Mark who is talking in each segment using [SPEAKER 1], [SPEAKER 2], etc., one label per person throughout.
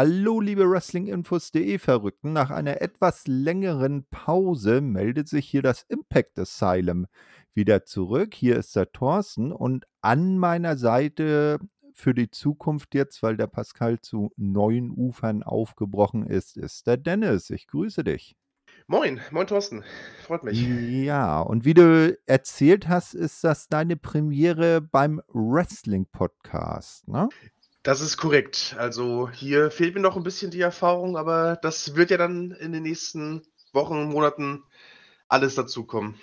[SPEAKER 1] Hallo, liebe Wrestlinginfos.de Verrückten. Nach einer etwas längeren Pause meldet sich hier das Impact Asylum wieder zurück. Hier ist der Thorsten und an meiner Seite für die Zukunft jetzt, weil der Pascal zu neuen Ufern aufgebrochen ist, ist der Dennis. Ich grüße dich.
[SPEAKER 2] Moin, moin Thorsten. Freut mich.
[SPEAKER 1] Ja, und wie du erzählt hast, ist das deine Premiere beim Wrestling-Podcast, ne?
[SPEAKER 2] Das ist korrekt. Also hier fehlt mir noch ein bisschen die Erfahrung, aber das wird ja dann in den nächsten Wochen, Monaten alles dazukommen.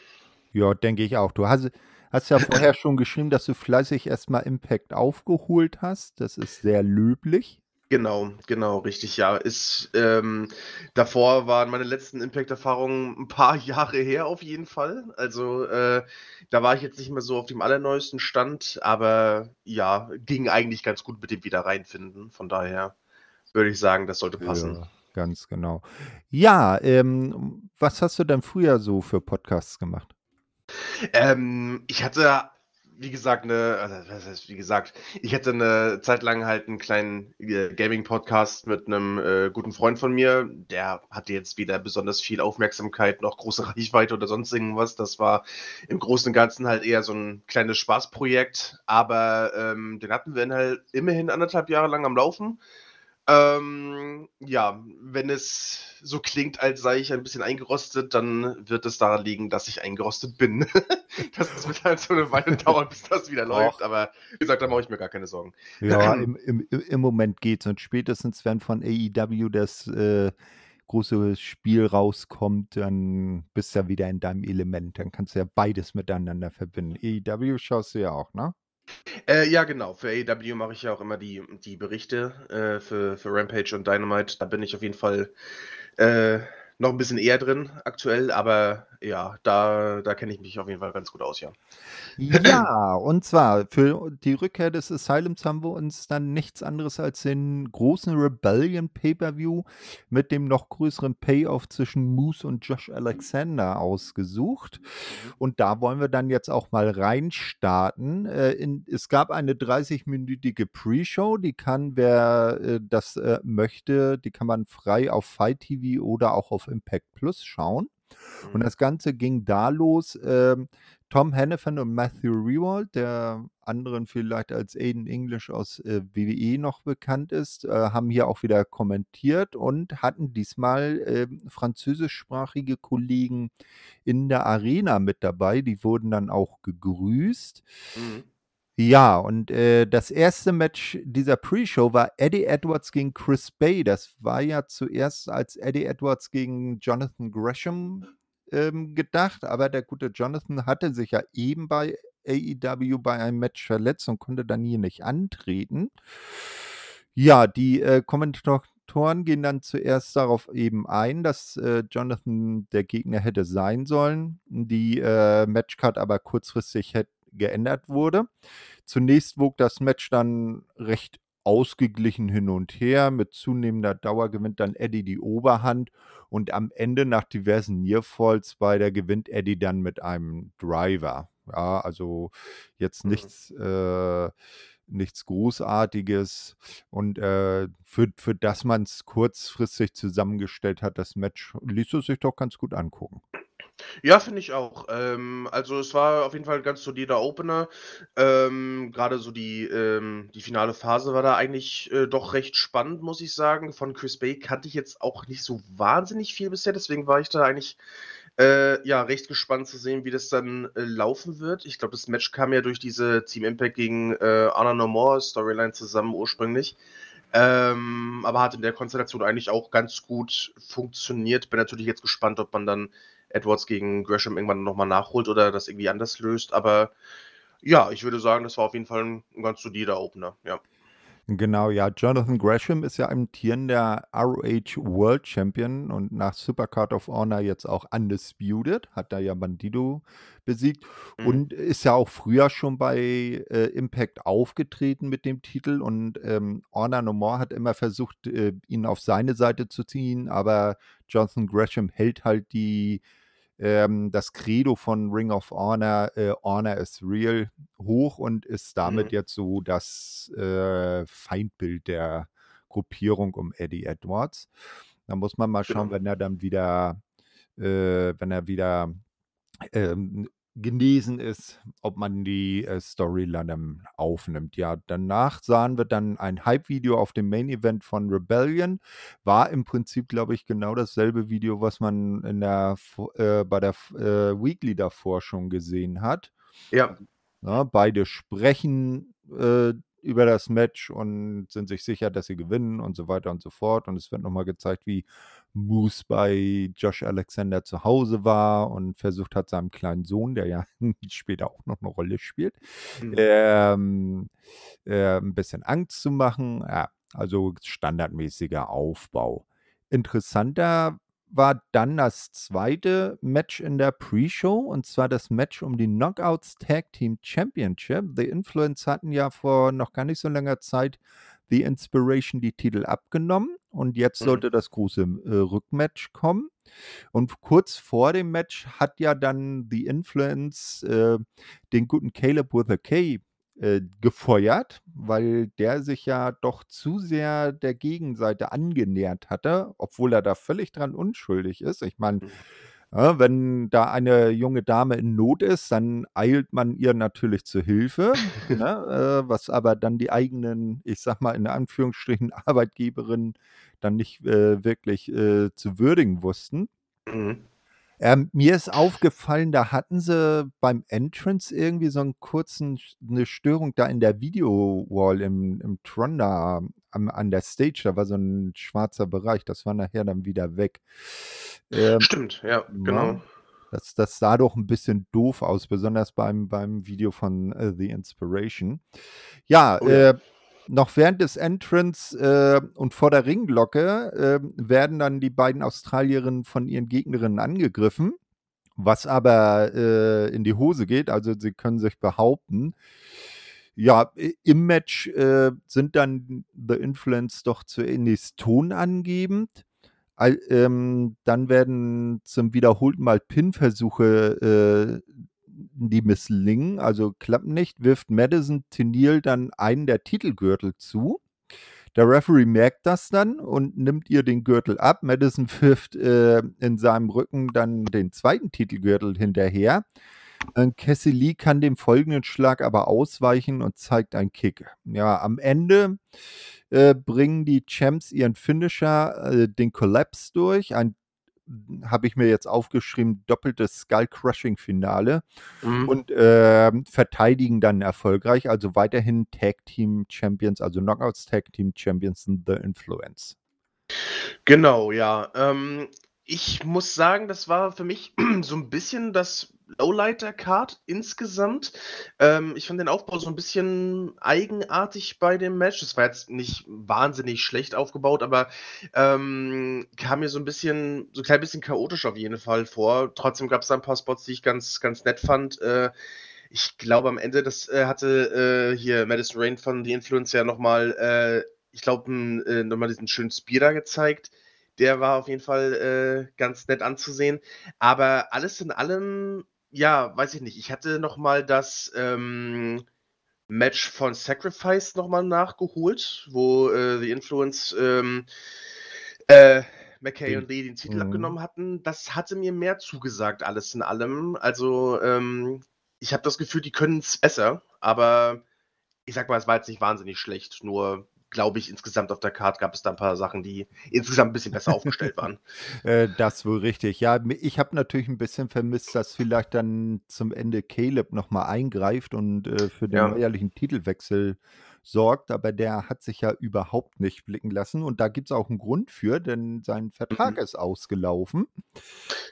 [SPEAKER 1] Ja, denke ich auch. Du hast, hast ja vorher schon geschrieben, dass du fleißig erstmal Impact aufgeholt hast. Das ist sehr löblich.
[SPEAKER 2] Genau, genau, richtig, ja. Ist, ähm, davor waren meine letzten Impact-Erfahrungen ein paar Jahre her auf jeden Fall. Also, äh, da war ich jetzt nicht mehr so auf dem allerneuesten Stand, aber ja, ging eigentlich ganz gut mit dem Wiederreinfinden. Von daher würde ich sagen, das sollte passen.
[SPEAKER 1] Ja, ganz genau. Ja, ähm, was hast du denn früher so für Podcasts gemacht?
[SPEAKER 2] Ähm, ich hatte wie gesagt, eine, also was heißt, wie gesagt, ich hätte eine Zeit lang halt einen kleinen äh, Gaming-Podcast mit einem äh, guten Freund von mir. Der hatte jetzt weder besonders viel Aufmerksamkeit noch große Reichweite oder sonst irgendwas. Das war im Großen und Ganzen halt eher so ein kleines Spaßprojekt. Aber ähm, den hatten wir halt immerhin anderthalb Jahre lang am Laufen. Ähm, ja, wenn es so klingt, als sei ich ein bisschen eingerostet, dann wird es daran liegen, dass ich eingerostet bin. das wird halt so eine Weile dauern, bis das wieder läuft. Aber wie gesagt, da mache ich mir gar keine Sorgen.
[SPEAKER 1] Ja, im, im, im Moment geht's. Und spätestens, wenn von AEW das äh, große Spiel rauskommt, dann bist du ja wieder in deinem Element. Dann kannst du ja beides miteinander verbinden. AEW schaust du ja auch, ne?
[SPEAKER 2] Äh, ja, genau. Für AEW mache ich ja auch immer die, die Berichte äh, für, für Rampage und Dynamite. Da bin ich auf jeden Fall äh, noch ein bisschen eher drin aktuell, aber ja, da, da kenne ich mich auf jeden Fall ganz gut aus, ja.
[SPEAKER 1] Ja, und zwar für die Rückkehr des Asylums haben wir uns dann nichts anderes als den großen Rebellion Pay-Per-View mit dem noch größeren Payoff zwischen Moose und Josh Alexander ausgesucht. Mhm. Und da wollen wir dann jetzt auch mal reinstarten. Äh, in, es gab eine 30-minütige Pre-Show, die kann, wer äh, das äh, möchte, die kann man frei auf Fight TV oder auch auf Impact Plus schauen. Und mhm. das Ganze ging da los. Ähm, Tom Hannafan und Matthew Rewald, der anderen vielleicht als Aiden English aus äh, WWE noch bekannt ist, äh, haben hier auch wieder kommentiert und hatten diesmal äh, französischsprachige Kollegen in der Arena mit dabei. Die wurden dann auch gegrüßt. Mhm. Ja, und äh, das erste Match dieser Pre-Show war Eddie Edwards gegen Chris Bay. Das war ja zuerst als Eddie Edwards gegen Jonathan Gresham ähm, gedacht, aber der gute Jonathan hatte sich ja eben bei AEW bei einem Match verletzt und konnte dann hier nicht antreten. Ja, die äh, Kommentatoren gehen dann zuerst darauf eben ein, dass äh, Jonathan der Gegner hätte sein sollen, die äh, Matchcard aber kurzfristig hätte geändert wurde. Zunächst wog das Match dann recht ausgeglichen hin und her. Mit zunehmender Dauer gewinnt dann Eddie die Oberhand und am Ende nach diversen Nearfalls bei der gewinnt Eddie dann mit einem Driver. Ja, also jetzt mhm. nichts, äh, nichts Großartiges. Und äh, für, für das man es kurzfristig zusammengestellt hat, das Match, ließ es sich doch ganz gut angucken.
[SPEAKER 2] Ja, finde ich auch. Ähm, also es war auf jeden Fall 'n ganz solider Opener. Ähm, grade so die, ähm die finale Phase war da eigentlich, äh, doch recht spannend, muss ich sagen. Von Chris Bay kannte ich jetzt auch nicht so wahnsinnig viel bisher, deswegen war ich da eigentlich, äh, ja, recht gespannt zu sehen, wie das dann, äh, laufen wird. Ich glaube, das Match kam ja durch diese Team Impact gegen, äh, Honor No More Storyline zusammen ursprünglich. Ähm, aber hat in der Konstellation eigentlich auch ganz gut funktioniert. Bin natürlich jetzt gespannt, ob man dann Edwards gegen Gresham irgendwann nochmal nachholt oder das irgendwie anders löst. Aber ja, ich würde sagen, das war auf jeden Fall ein, ganz solider Opener, ja.
[SPEAKER 1] Genau, ja. Jonathan Gresham ist ja amtierender ROH World Champion und nach Supercard of Honor jetzt auch undisputed, hat da ja Bandido besiegt mhm. und ist ja auch früher schon bei äh, Impact aufgetreten mit dem Titel und ähm, Honor No More hat immer versucht, äh, ihn auf seine Seite zu ziehen, aber Jonathan Gresham hält halt die ähm, das Credo von Ring of Honor, äh, Honor is real, hoch und ist damit mhm. jetzt so das äh, Feindbild der Gruppierung um Eddie Edwards. Da muss man mal schauen,
[SPEAKER 2] Genau.
[SPEAKER 1] wenn er dann wieder, äh, wenn er wieder ähm, genesen ist, ob man die äh, Storyline dann aufnimmt. Ja, danach sahen wir dann ein Hype-Video auf dem Main-Event von Rebellion. War im Prinzip, glaube ich, genau dasselbe Video, was man in der, äh, bei der äh, Weekly davor schon gesehen hat.
[SPEAKER 2] Ja,
[SPEAKER 1] Ja, beide sprechen äh, über das Match und sind sich sicher, dass sie gewinnen und so weiter und so fort. Und es wird nochmal gezeigt, wie Moose bei Josh Alexander zu Hause war und versucht hat, seinem kleinen Sohn, der ja später auch noch eine Rolle spielt,
[SPEAKER 2] mhm.
[SPEAKER 1] ähm, äh, ein bisschen Angst zu machen. Ja, also standardmäßiger Aufbau. Interessanter war dann das zweite Match in der Pre-Show und zwar das Match um die Knockouts Tag Team Championship. The Influence hatten ja vor noch gar nicht so langer Zeit The Inspiration die Titel abgenommen und jetzt
[SPEAKER 2] Mhm.
[SPEAKER 1] sollte das große äh, Rückmatch kommen. Und kurz vor dem Match hat ja dann The Influence äh, den guten Caleb with a K äh, gefeuert, weil der sich ja doch zu sehr der Gegenseite angenähert hatte, obwohl er da völlig dran unschuldig ist. Ich meine,
[SPEAKER 2] Mhm.
[SPEAKER 1] ja, wenn da eine junge Dame in Not ist, dann eilt man ihr natürlich zu Hilfe, ne, äh, was aber dann die eigenen, ich sag mal in Anführungsstrichen, Arbeitgeberinnen dann nicht äh, wirklich äh, zu würdigen wussten.
[SPEAKER 2] Mhm.
[SPEAKER 1] Ähm, mir ist aufgefallen, da hatten sie beim Entrance irgendwie so einen kurzen, eine Störung da in der Video-Wall im, im Tron da am, an der Stage. Da war so ein schwarzer Bereich. Das war nachher dann wieder weg. Ähm,
[SPEAKER 2] Stimmt, ja,
[SPEAKER 1] na,
[SPEAKER 2] genau.
[SPEAKER 1] das, das sah doch ein bisschen doof aus, besonders beim, beim Video von äh, The Inspiration. Ja,
[SPEAKER 2] Oh ja.
[SPEAKER 1] äh, noch während des Entrance äh, und vor der Ringglocke äh, werden dann die beiden Australierinnen von ihren Gegnerinnen angegriffen, was aber äh, in die Hose geht. Also sie können sich behaupten. Ja, im Match äh, sind dann The Influence doch zunächst tonangebend. Al- ähm, dann werden zum wiederholten Mal Pin-Versuche, äh, die misslingen, also klappen nicht, wirft Madison Tennille dann einen der Titelgürtel zu. Der Referee merkt das dann und nimmt ihr den Gürtel ab. Madison wirft äh, in seinem Rücken dann den zweiten Titelgürtel hinterher. Cassie Lee kann dem folgenden Schlag aber ausweichen und zeigt einen Kick. Ja, am Ende äh, bringen die Champs ihren Finisher, äh, den Collapse durch. Ein habe ich mir jetzt aufgeschrieben, doppeltes Skull-Crushing-Finale
[SPEAKER 2] Mhm.
[SPEAKER 1] und ähm, verteidigen dann erfolgreich, also weiterhin Tag Team Champions, also Knockouts Tag Team Champions in The Influence.
[SPEAKER 2] Genau, ja. Ähm, ich muss sagen, das war für mich so ein bisschen das Lowlighter-Card insgesamt. Ähm, ich fand den Aufbau so ein bisschen eigenartig bei dem Match. Es war jetzt nicht wahnsinnig schlecht aufgebaut, aber ähm, kam mir so ein bisschen, so ein klein bisschen chaotisch auf jeden Fall vor. Trotzdem gab es da ein paar Spots, die ich ganz, ganz nett fand. Äh, ich glaube, am Ende, das äh, hatte äh, hier Madison Rain von The Influencer nochmal, äh, ich glaube, äh, nochmal diesen schönen Speeder gezeigt. Der war auf jeden Fall äh, ganz nett anzusehen. Aber alles in allem, ja, weiß ich nicht. Ich hatte nochmal das ähm, Match von Sacrifice nochmal nachgeholt, wo äh, The Influence ähm, äh, McKay und Lee den Titel
[SPEAKER 1] Mhm.
[SPEAKER 2] abgenommen hatten. Das hatte mir mehr zugesagt, alles in allem. Also, ähm, ich habe das Gefühl, die können es besser, aber ich sag mal, es war jetzt nicht wahnsinnig schlecht. Nur glaube ich, insgesamt auf der Karte gab es da ein paar Sachen, die insgesamt ein bisschen besser aufgestellt waren.
[SPEAKER 1] Äh, das wohl richtig. Ja, ich habe natürlich ein bisschen vermisst, dass vielleicht dann zum Ende Caleb nochmal eingreift und äh, für den
[SPEAKER 2] Ja.
[SPEAKER 1] neuerlichen Titelwechsel sorgt, aber der hat sich ja überhaupt nicht blicken lassen und da gibt es auch einen Grund für, denn sein Vertrag
[SPEAKER 2] Mhm.
[SPEAKER 1] ist ausgelaufen.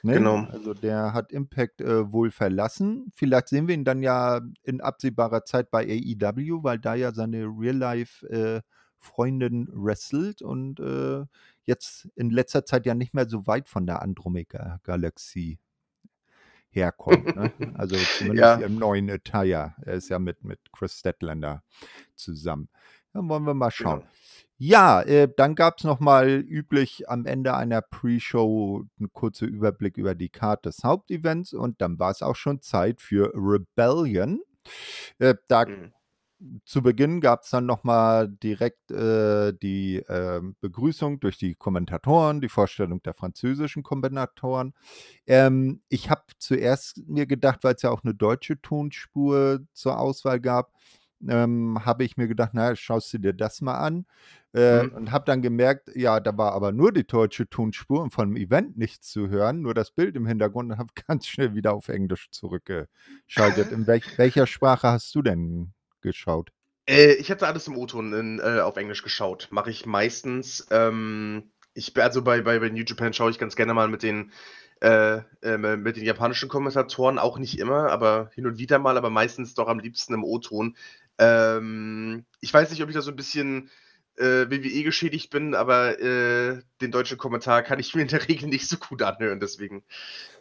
[SPEAKER 1] Ne?
[SPEAKER 2] Genau.
[SPEAKER 1] Also der hat Impact äh, wohl verlassen. Vielleicht sehen wir ihn dann ja in absehbarer Zeit bei AEW, weil da ja seine Real-Life-Freundin wrestelt und äh, jetzt in letzter Zeit ja nicht mehr so weit von der Andromeda-Galaxie herkommt. Ne? Also zumindest
[SPEAKER 2] Ja.
[SPEAKER 1] im neuen Attire. Er ist ja mit, mit Chris Statlander zusammen. Dann wollen wir mal schauen.
[SPEAKER 2] Genau.
[SPEAKER 1] Ja, äh, dann gab es nochmal üblich am Ende einer Pre-Show einen kurzen Überblick über die Karte des Hauptevents und dann war es auch schon Zeit für Rebellion. Äh, da
[SPEAKER 2] Mhm.
[SPEAKER 1] Zu Beginn gab's dann noch mal direkt, äh, die, ähm, Begrüßung durch die Kommentatoren, die Vorstellung der französischen Kommentatoren. Ähm, ich habe zuerst mir gedacht, weil's ja auch 'ne deutsche Tonspur zur Auswahl gab, ähm, habe ich mir gedacht: „Na ja, schaust du dir das mal an.“ Äh,
[SPEAKER 2] Mhm.
[SPEAKER 1] und habe dann gemerkt, ja, da war aber nur die deutsche Tonspur und vom Event nichts zu hören, nur das Bild im Hintergrund und habe ganz schnell wieder auf Englisch zurückgeschaltet. In welch welcher Sprache hast du denn geschaut?
[SPEAKER 2] Äh, ich hatte alles im O-Ton äh, auf Englisch geschaut. Mache ich meistens. Ähm, ich also, bei bei bei New Japan schaue ich ganz gerne mal mit den äh, ähm, mit den japanischen Kommentatoren, auch nicht immer, aber hin und wieder mal, aber meistens doch am liebsten im O-Ton. Ähm, ich weiß nicht, ob ich da so 'n bisschen, äh, WWE geschädigt bin, aber, äh, den deutschen Kommentar kann ich mir in der Regel nicht so gut anhören, deswegen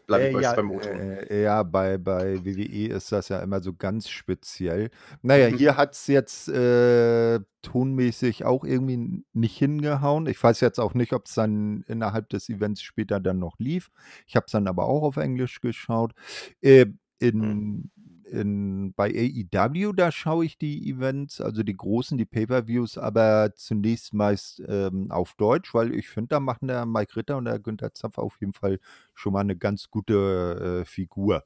[SPEAKER 2] bleibe ich
[SPEAKER 1] Äh, ja,
[SPEAKER 2] beim O-Ton.
[SPEAKER 1] äh, ja, bei bei WWE ist das ja immer so ganz speziell. Na ja,
[SPEAKER 2] Mhm.
[SPEAKER 1] hier hat's jetzt, äh, tonmäßig auch irgendwie nicht hingehauen. Ich weiß jetzt auch nicht, ob's dann innerhalb des Events später dann noch lief. Ich habe es dann aber auch auf Englisch geschaut. Äh,
[SPEAKER 2] Mhm.
[SPEAKER 1] In bei AEW, da schaue ich die Events, also die großen, die Pay-per-Views, aber zunächst meist, ähm, auf Deutsch, weil ich finde, da machen der Mike Ritter und der Günther Zapf auf jeden Fall schon mal 'ne ganz gute, äh, Figur,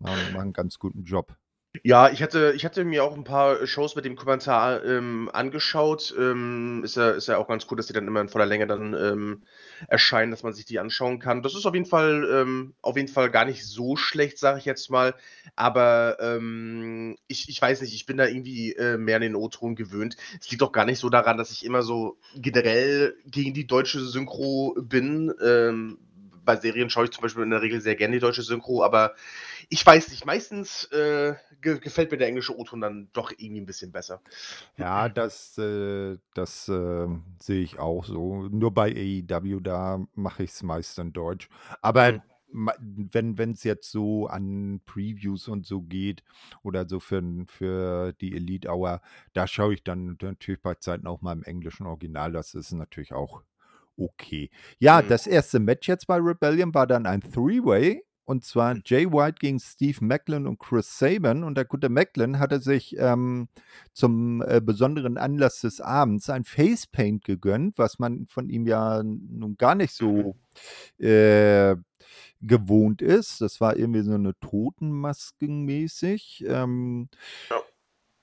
[SPEAKER 1] ja, machen 'n ganz guten Job.
[SPEAKER 2] Ja, ich hatte ich hatte mir auch 'n paar Shows mit dem Kommentar, ähm, angeschaut. Ähm, ist ja ist ja auch ganz cool, dass die dann immer in voller Länge dann, ähm, erscheinen, dass man sich die anschauen kann. Das ist auf jeden Fall ähm, auf jeden Fall gar nicht so schlecht, sage ich jetzt mal. Aber, ähm, ich ich weiß nicht, ich bin da irgendwie, äh, mehr an den O-Ton gewöhnt. Es liegt auch gar nicht so daran, dass ich immer so generell gegen die deutsche Synchro bin. Ähm, bei Serien schaue ich zum Beispiel in der Regel sehr gerne die deutsche Synchro, aber ich weiß nicht, meistens, äh, ge gefällt mir der englische O-Ton dann doch irgendwie 'n bisschen besser.
[SPEAKER 1] Ja, das, äh das, ähm, sehe ich auch so. Nur bei AEW, da mache ich's meist in Deutsch. Aber
[SPEAKER 2] Mhm.
[SPEAKER 1] wenn wenn's jetzt so an Previews und so geht oder so für für die Elite Hour, da schaue ich dann natürlich bei Zeiten auch mal im englischen Original. Das ist natürlich auch okay. Ja,
[SPEAKER 2] Mhm.
[SPEAKER 1] das 1. Match jetzt bei Rebellion war dann ein Three-Way, und zwar
[SPEAKER 2] Mhm.
[SPEAKER 1] Jay White gegen Steve Maclin und Chris Sabin. Und der gute Maclin hatte sich, ähm, zum, äh, besonderen Anlass des Abends ein Facepaint gegönnt, was man von ihm ja nun gar nicht
[SPEAKER 2] Mhm.
[SPEAKER 1] so, äh, gewohnt ist. Das war irgendwie so 'ne Totenmasken-mäßig, ähm
[SPEAKER 2] Ja.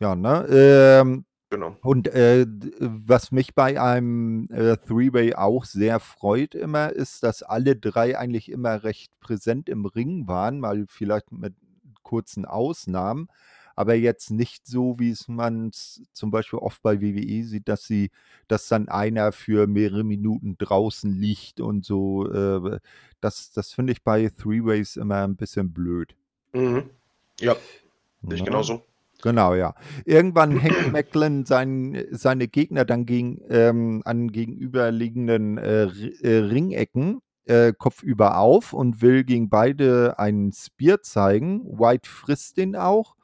[SPEAKER 1] ja, ne? Ähm,
[SPEAKER 2] Genau.
[SPEAKER 1] und, äh, was mich bei einem, äh, Three-Way auch sehr freut immer, ist, dass alle 3 eigentlich immer recht präsent im Ring waren, mal vielleicht mit kurzen Ausnahmen, aber jetzt nicht so, wie's man's zum Beispiel oft bei WWE sieht, dass sie dass dann einer für mehrere Minuten draußen liegt und so, äh, das das finde ich bei Three-Ways immer 'n bisschen blöd.
[SPEAKER 2] Mhm. Ja, sehe ich
[SPEAKER 1] Ne?
[SPEAKER 2] genauso.
[SPEAKER 1] Genau, ja. Irgendwann hängt Maclin seinen seine Gegner dann gegen ähm, an gegenüberliegenden, äh, äh, Ringecken, äh, kopfüber auf und will gegen beide einen Spear zeigen. White frisst den auch,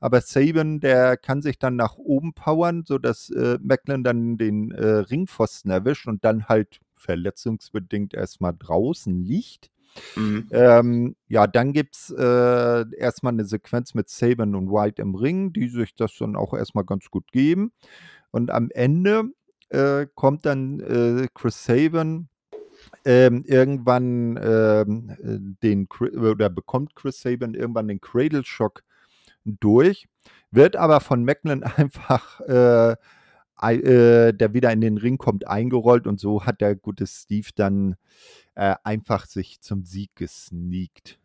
[SPEAKER 1] aber Sabin, der kann sich dann nach oben powern, sodass, äh, Maclin dann den, äh, Ringpfosten erwischt und dann halt verletzungsbedingt erst mal draußen liegt.
[SPEAKER 2] Mhm.
[SPEAKER 1] Ähm, ja, dann gibt's, äh, erst mal 'ne Sequenz mit Sabin und White im Ring, die sich das dann auch erst mal ganz gut geben. Und am Ende, äh, kommt dann, äh, Chris Sabin, ähm, irgendwann, ähm, äh, den oder bekommt Chris Sabin irgendwann den Cradle Shock durch, wird aber von Maclin einfach, äh, äh, der wieder in den Ring kommt, eingerollt und so hat der gute Steve dann, äh, einfach sich zum Sieg gesneakt.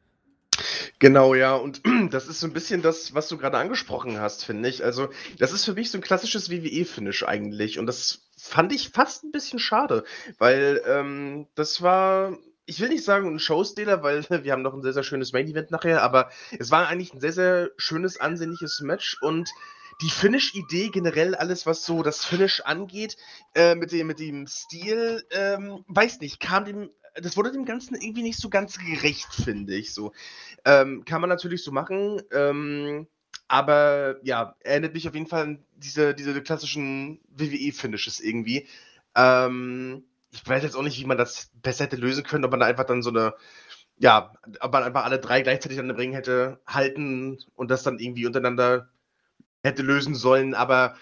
[SPEAKER 2] Genau, ja, und das ist so 'n bisschen das, was du grade angesprochen hast, finde ich. Also, das ist für mich so 'n klassisches WWE-Finish eigentlich und das fand ich fast 'n bisschen schade, weil, ähm, das war ich will nicht sagen 'n Showstealer, weil wir haben noch 'n sehr, sehr schönes Main Event nachher, aber es war eigentlich 'n sehr, sehr schönes, ansehnliches Match und die Finish-Idee generell, alles, was so das Finish angeht, äh, mit dem mit dem Stil, ähm, weiß nicht, kam dem das wurde dem Ganzen irgendwie nicht so ganz gerecht, finde ich so. Ähm, kann man natürlich so machen, ähm, aber ja, erinnert mich auf jeden Fall an diese diese klassischen WWE-Finishes irgendwie. Ähm, ich weiß jetzt auch nicht, wie man das besser hätte lösen können, ob man da einfach dann so 'ne ja, ob man einfach alle 3 gleichzeitig dann im Ring hätte halten und das dann irgendwie untereinander hätte lösen sollen, aber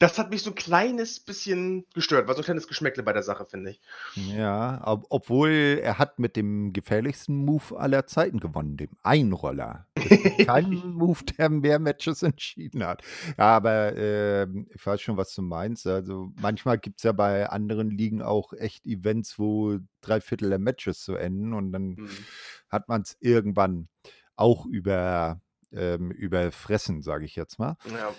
[SPEAKER 2] das hat mich so 'n kleines bisschen gestört. War so 'n kleines Geschmäckle bei der Sache, finde ich.
[SPEAKER 1] Ja, ob obwohl er hat mit dem gefährlichsten Move aller Zeiten gewonnen, dem Einroller. Es gibt keinen Move, der mehr Matches entschieden hat. Ja, aber, ähm, ich weiß schon, was du meinst. Also, manchmal gibt's ja bei anderen Ligen auch echt Events, wo 3/4 der Matches so enden und dann
[SPEAKER 2] Mhm.
[SPEAKER 1] hat man's irgendwann auch über ähm, überfressen, sage ich jetzt mal.
[SPEAKER 2] Ja,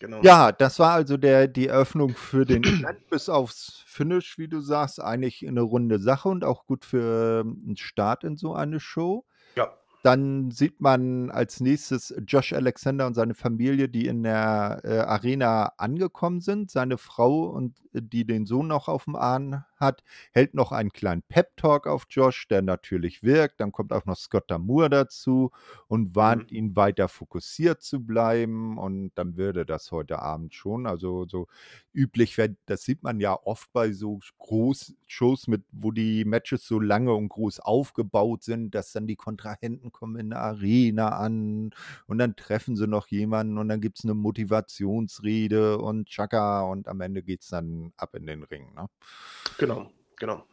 [SPEAKER 2] genau.
[SPEAKER 1] Ja, das war also der die Eröffnung für den Event bis aufs Finish, wie du sagst, eigentlich 'ne runde Sache und auch gut für 'n Start in so eine Show.
[SPEAKER 2] Ja.
[SPEAKER 1] Dann sieht man als Nächstes Josh Alexander und seine Familie, die in der, äh, Arena angekommen sind. Seine Frau und die den Sohn noch auf'm Arm hat, hält noch einen kleinen Pep-Talk auf Josh, der natürlich wirkt. Dann kommt auch noch Scott D'Amour dazu und warnt
[SPEAKER 2] Mhm.
[SPEAKER 1] ihn, weiter fokussiert zu bleiben und dann würde das heute Abend schon. Also, so üblich das sieht man ja oft bei so Groß-Shows mit wo die Matches so lange und groß aufgebaut sind, dass dann die Kontrahenten kommen in der Arena an und dann treffen sie noch jemanden und dann gibt's 'ne Motivationsrede und Tschakka und am Ende geht's dann ab in den Ring, ne?
[SPEAKER 2] Genau, genau.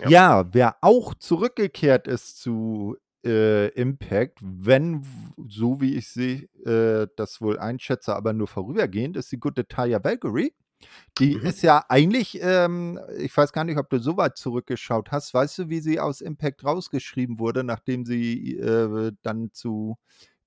[SPEAKER 2] Ja.
[SPEAKER 1] Ja, wer auch zurückgekehrt ist zu, äh, Impact, wenn so wie ich sehe, äh, das wohl einschätze, aber nur vorübergehend, ist die gute Taya Valkyrie. Die
[SPEAKER 2] Mhm.
[SPEAKER 1] ist ja eigentlich, ähm ich weiß gar nicht, ob du so weit zurückgeschaut hast. Weißt du, wie sie aus Impact rausgeschrieben wurde, nachdem sie, äh, dann zu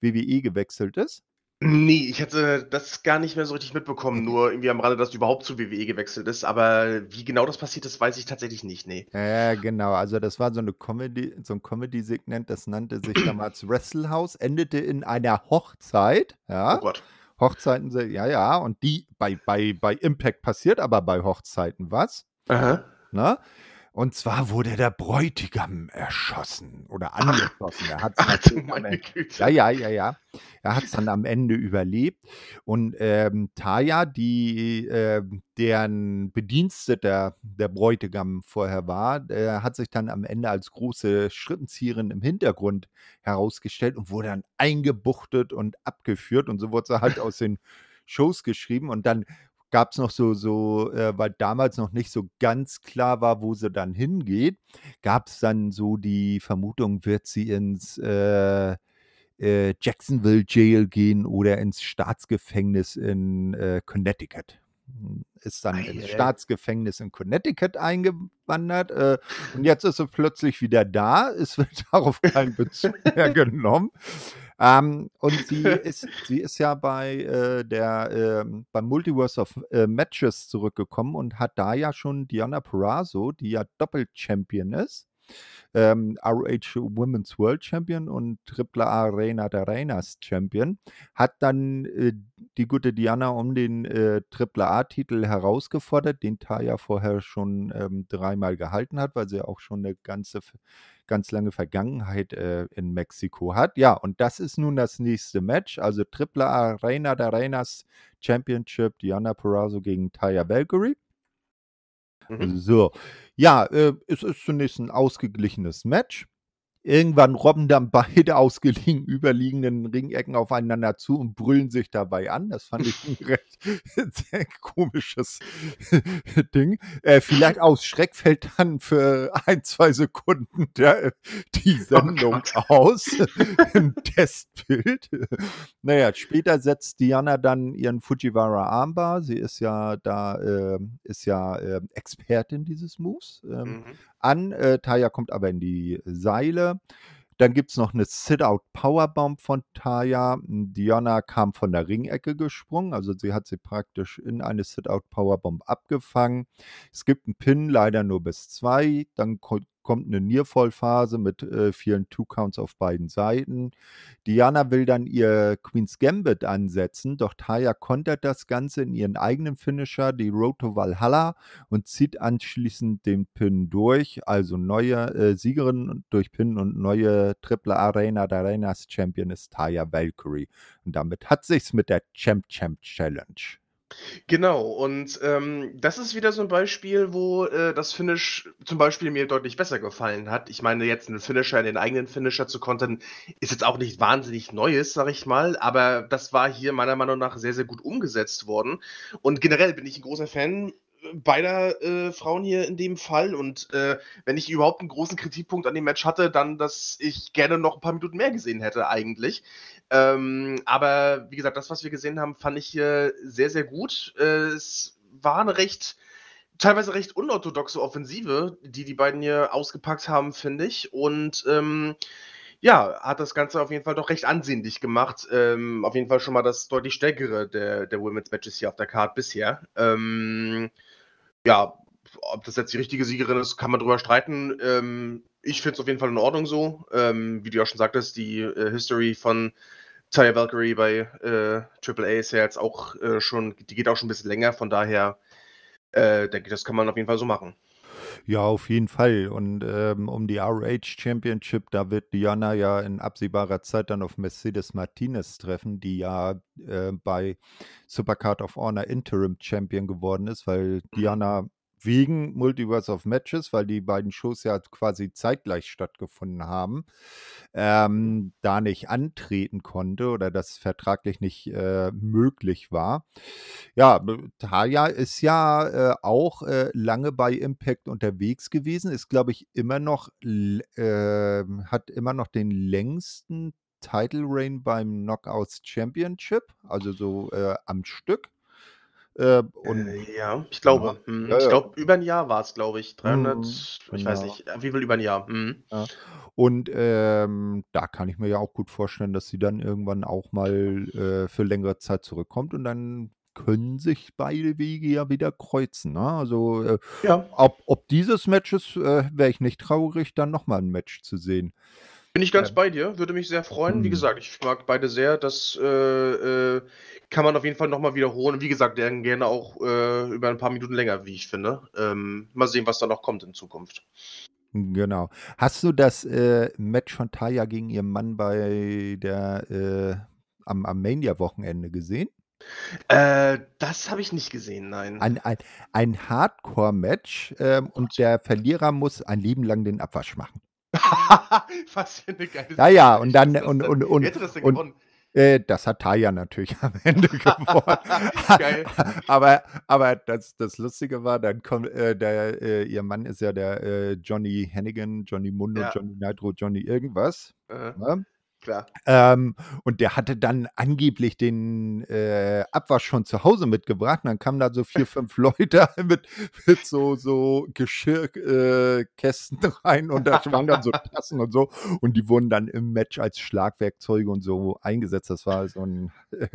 [SPEAKER 1] WWE gewechselt ist?
[SPEAKER 2] Ne, ich hatte das gar nicht mehr so richtig mitbekommen, nur irgendwie am Rande, dass die überhaupt zu WWE gewechselt ist, aber wie genau das passiert ist, weiß ich tatsächlich nicht, ne.
[SPEAKER 1] Ja, genau. Also, das war so 'ne Comedy so 'n Comedy-Segment, das nannte sich damals Wrestle House, endete in einer Hochzeit,
[SPEAKER 2] Oh
[SPEAKER 1] ja?
[SPEAKER 2] Gott.
[SPEAKER 1] Hochzeiten ja, ja, und die bei bei bei Impact passiert aber bei Hochzeiten was,
[SPEAKER 2] Aha.
[SPEAKER 1] ne? Und zwar wurde der Bräutigam erschossen oder
[SPEAKER 2] Ach.
[SPEAKER 1] angeschossen. Er hat's
[SPEAKER 2] Ach Güte.
[SPEAKER 1] ja, ja, ja, ja. Er hat's dann am Ende überlebt und, ähm, Taya, die, ähm deren Bediensteter der Bräutigam vorher war, der hat sich dann am Ende als große Strippenzieherin im Hintergrund herausgestellt und wurde dann eingebuchtet und abgeführt und so wurde sie halt aus den Shows geschrieben und dann gab's noch so so äh, weil damals noch nicht so ganz klar war, wo sie dann hingeht, gab's dann so die Vermutung, wird sie ins, äh, äh, Jacksonville Jail gehen oder ins Staatsgefängnis in, äh, Connecticut. Hm, ist dann
[SPEAKER 2] Ei,
[SPEAKER 1] ins. Staatsgefängnis in Connecticut eingewandert, äh, und jetzt ist sie plötzlich wieder da. Es wird darauf kein Bezug mehr genommen. Ähm, und sie ist sie ist ja bei, äh, der, ähm beim Multiverse of, äh, Matches zurückgekommen und hat da ja schon Deonna Purrazzo, die ja Doppel-Champion ist, ähm, ROH Women's World Champion und AAA Reina de Reinas Champion, hat dann, äh, die gute Deonna um den, äh, AAA-Titel herausgefordert, den Taya vorher schon, ähm, dreimal gehalten hat, weil sie auch schon 'ne ganze ganz lange Vergangenheit, äh, in Mexiko hat. Ja, und das ist nun das nächste Match, also AAA Reina de Reinas Championship, Deonna Purrazzo gegen Taya Valkyrie.
[SPEAKER 2] Mhm.
[SPEAKER 1] So, ja, äh, es ist zunächst 'n ausgeglichenes Match. Irgendwann robben dann beide aus gegenüberliegenden Ringecken aufeinander zu und brüllen sich dabei an. Das fand ich 'n recht sehr komisches Ding. Äh, vielleicht aus Schreck fällt dann für 1, 2 Sekunden der die
[SPEAKER 2] Oh
[SPEAKER 1] Sendung
[SPEAKER 2] Gott.
[SPEAKER 1] aus im Testbild. Na ja, später setzt Deonna dann ihren Fujiwara Armbar. Sie ist ja da, ähm ist ja, ähm, Expertin dieses Moves, ähm,
[SPEAKER 2] Mhm.
[SPEAKER 1] An. Äh, Taya kommt aber in die Seile. Dann gibt's noch 'ne Sit-Out-Powerbomb von Taya. Deonna kam von der Ringecke gesprungen, also sie hat sie praktisch in eine Sit-Out-Powerbomb abgefangen. Es gibt 'n Pin, leider nur bis 2. Dann kommt 'ne Nearfall-Phase mit, äh, vielen Two-Counts auf beiden Seiten. Deonna will dann ihr Queen's Gambit ansetzen, doch Taya kontert das Ganze in ihren eigenen Finisher, die Road to Valhalla, und zieht anschließend den Pin durch. Also neue, äh, Siegerin durch Pin und neue AAA Reina de Reinas Champion ist Taya Valkyrie. Und damit hat sich's mit der Champ Champ Challenge.
[SPEAKER 2] Genau, und, ähm, das ist wieder so 'n Beispiel, wo, äh, das Finish zum Beispiel mir deutlich besser gefallen hat. Ich meine, jetzt 'nen Finisher in den eigenen Finisher zu kontern, ist jetzt auch nicht wahnsinnig Neues, sage ich mal, aber das war hier meiner Meinung nach sehr, sehr gut umgesetzt worden. Und generell bin ich 'n großer Fan beider, äh, Frauen hier in dem Fall und, äh, wenn ich überhaupt 'n großen Kritikpunkt an dem Match hatte, dann, dass ich gerne noch 'n paar Minuten mehr gesehen hätte eigentlich. Ähm, aber wie gesagt, das, was wir gesehen haben, fand ich hier sehr, sehr gut. Äh, es war 'ne recht teilweise recht unorthodoxe Offensive, die die beiden hier ausgepackt haben, finde ich. Und, ähm, ja, hat das Ganze auf jeden Fall doch recht ansehnlich gemacht. Ähm, auf jeden Fall schon mal das deutlich stärkere der der Women's Matches hier auf der Card bisher. Ähm, ja, ob das jetzt die richtige Siegerin ist, kann man drüber streiten. Ähm, ich finde es auf jeden Fall in Ordnung so. Ähm, wie du ja schon sagtest, die, äh, History von Taya Valkyrie bei, äh, Triple A ist ja jetzt auch, äh, schon die geht auch schon 'n bisschen länger, von daher, äh, denke ich, das kann man auf jeden Fall so machen.
[SPEAKER 1] Ja, auf jeden Fall. Und, ähm, um die ROH Championship, da wird Diana ja in absehbarer Zeit dann auf Mercedes Martinez treffen, die ja, äh, bei Supercard of Honor Interim Champion geworden ist, weil
[SPEAKER 2] Mhm.
[SPEAKER 1] Diana wegen Multiverse of Matches, weil die beiden Shows ja quasi zeitgleich stattgefunden haben, ähm, da nicht antreten konnte oder das vertraglich nicht, äh, möglich war. Ja, Taya ist ja, äh, auch, äh, lange bei Impact unterwegs gewesen, ist, glaube ich, immer noch ähm, hat immer noch den längsten Title Reign beim Knockouts Championship, also so, äh, am Stück. Äh, und
[SPEAKER 2] Äh, ja, ich
[SPEAKER 1] ja,
[SPEAKER 2] glaube. Mhm.
[SPEAKER 1] ja,
[SPEAKER 2] Ich glaube, über 'n Jahr war's, glaube ich.
[SPEAKER 1] Mhm,
[SPEAKER 2] 300 ich weiß
[SPEAKER 1] genau.
[SPEAKER 2] nicht, auf jeden Fall über 'n Jahr. Mhm.
[SPEAKER 1] Und, ähm, da kann ich mir ja auch gut vorstellen, dass sie dann irgendwann auch mal, äh, für längere Zeit zurückkommt und dann können sich beide Wege ja wieder kreuzen, ne? Also, äh,
[SPEAKER 2] Ja.
[SPEAKER 1] ob ob dieses Match ist, äh, wäre ich nicht traurig, dann noch mal 'n Match zu sehen.
[SPEAKER 2] Bin ich ganz bei dir, würde mich sehr freuen. Wie
[SPEAKER 1] Mhm.
[SPEAKER 2] gesagt, ich mag beide sehr. Das, äh, äh, kann man auf jeden Fall noch mal wiederholen. Und wie gesagt, gern gerne auch, äh, über 'n paar Minuten länger, wie ich finde. Ähm, mal sehen, was da noch kommt in Zukunft.
[SPEAKER 1] Genau. Hast du das, äh, Match von Taya gegen ihren Mann bei der, äh am Mania-Wochenende gesehen?
[SPEAKER 2] Äh, das habe ich nicht gesehen, nein.
[SPEAKER 1] Ein ein ein Hardcore-Match, ähm, und der Verlierer muss ein Leben lang den Abwasch machen.
[SPEAKER 2] Was für 'ne geile
[SPEAKER 1] Ja, ja, und dann und und und
[SPEAKER 2] hätte das gewonnen?
[SPEAKER 1] äh, das hat Taya natürlich am Ende gewonnen.
[SPEAKER 2] Geil.
[SPEAKER 1] Aber aber das das Lustige war, dann kommt, äh, der äh, ihr Mann ist ja der, äh, Johnny Hannigan, Johnny Mundo,
[SPEAKER 2] Ja.
[SPEAKER 1] Johnny Nitro, Johnny irgendwas,
[SPEAKER 2] Mhm. Klar.
[SPEAKER 1] Ähm, und der hatte dann angeblich den, äh, Abwasch schon zu Hause mitgebracht und dann kamen da so 4, 5 Leute mit mit so so Geschirr äh, rein und da waren dann so Tassen und so und die wurden dann im Match als Schlagwerkzeuge und so eingesetzt. Das war so 'n, äh,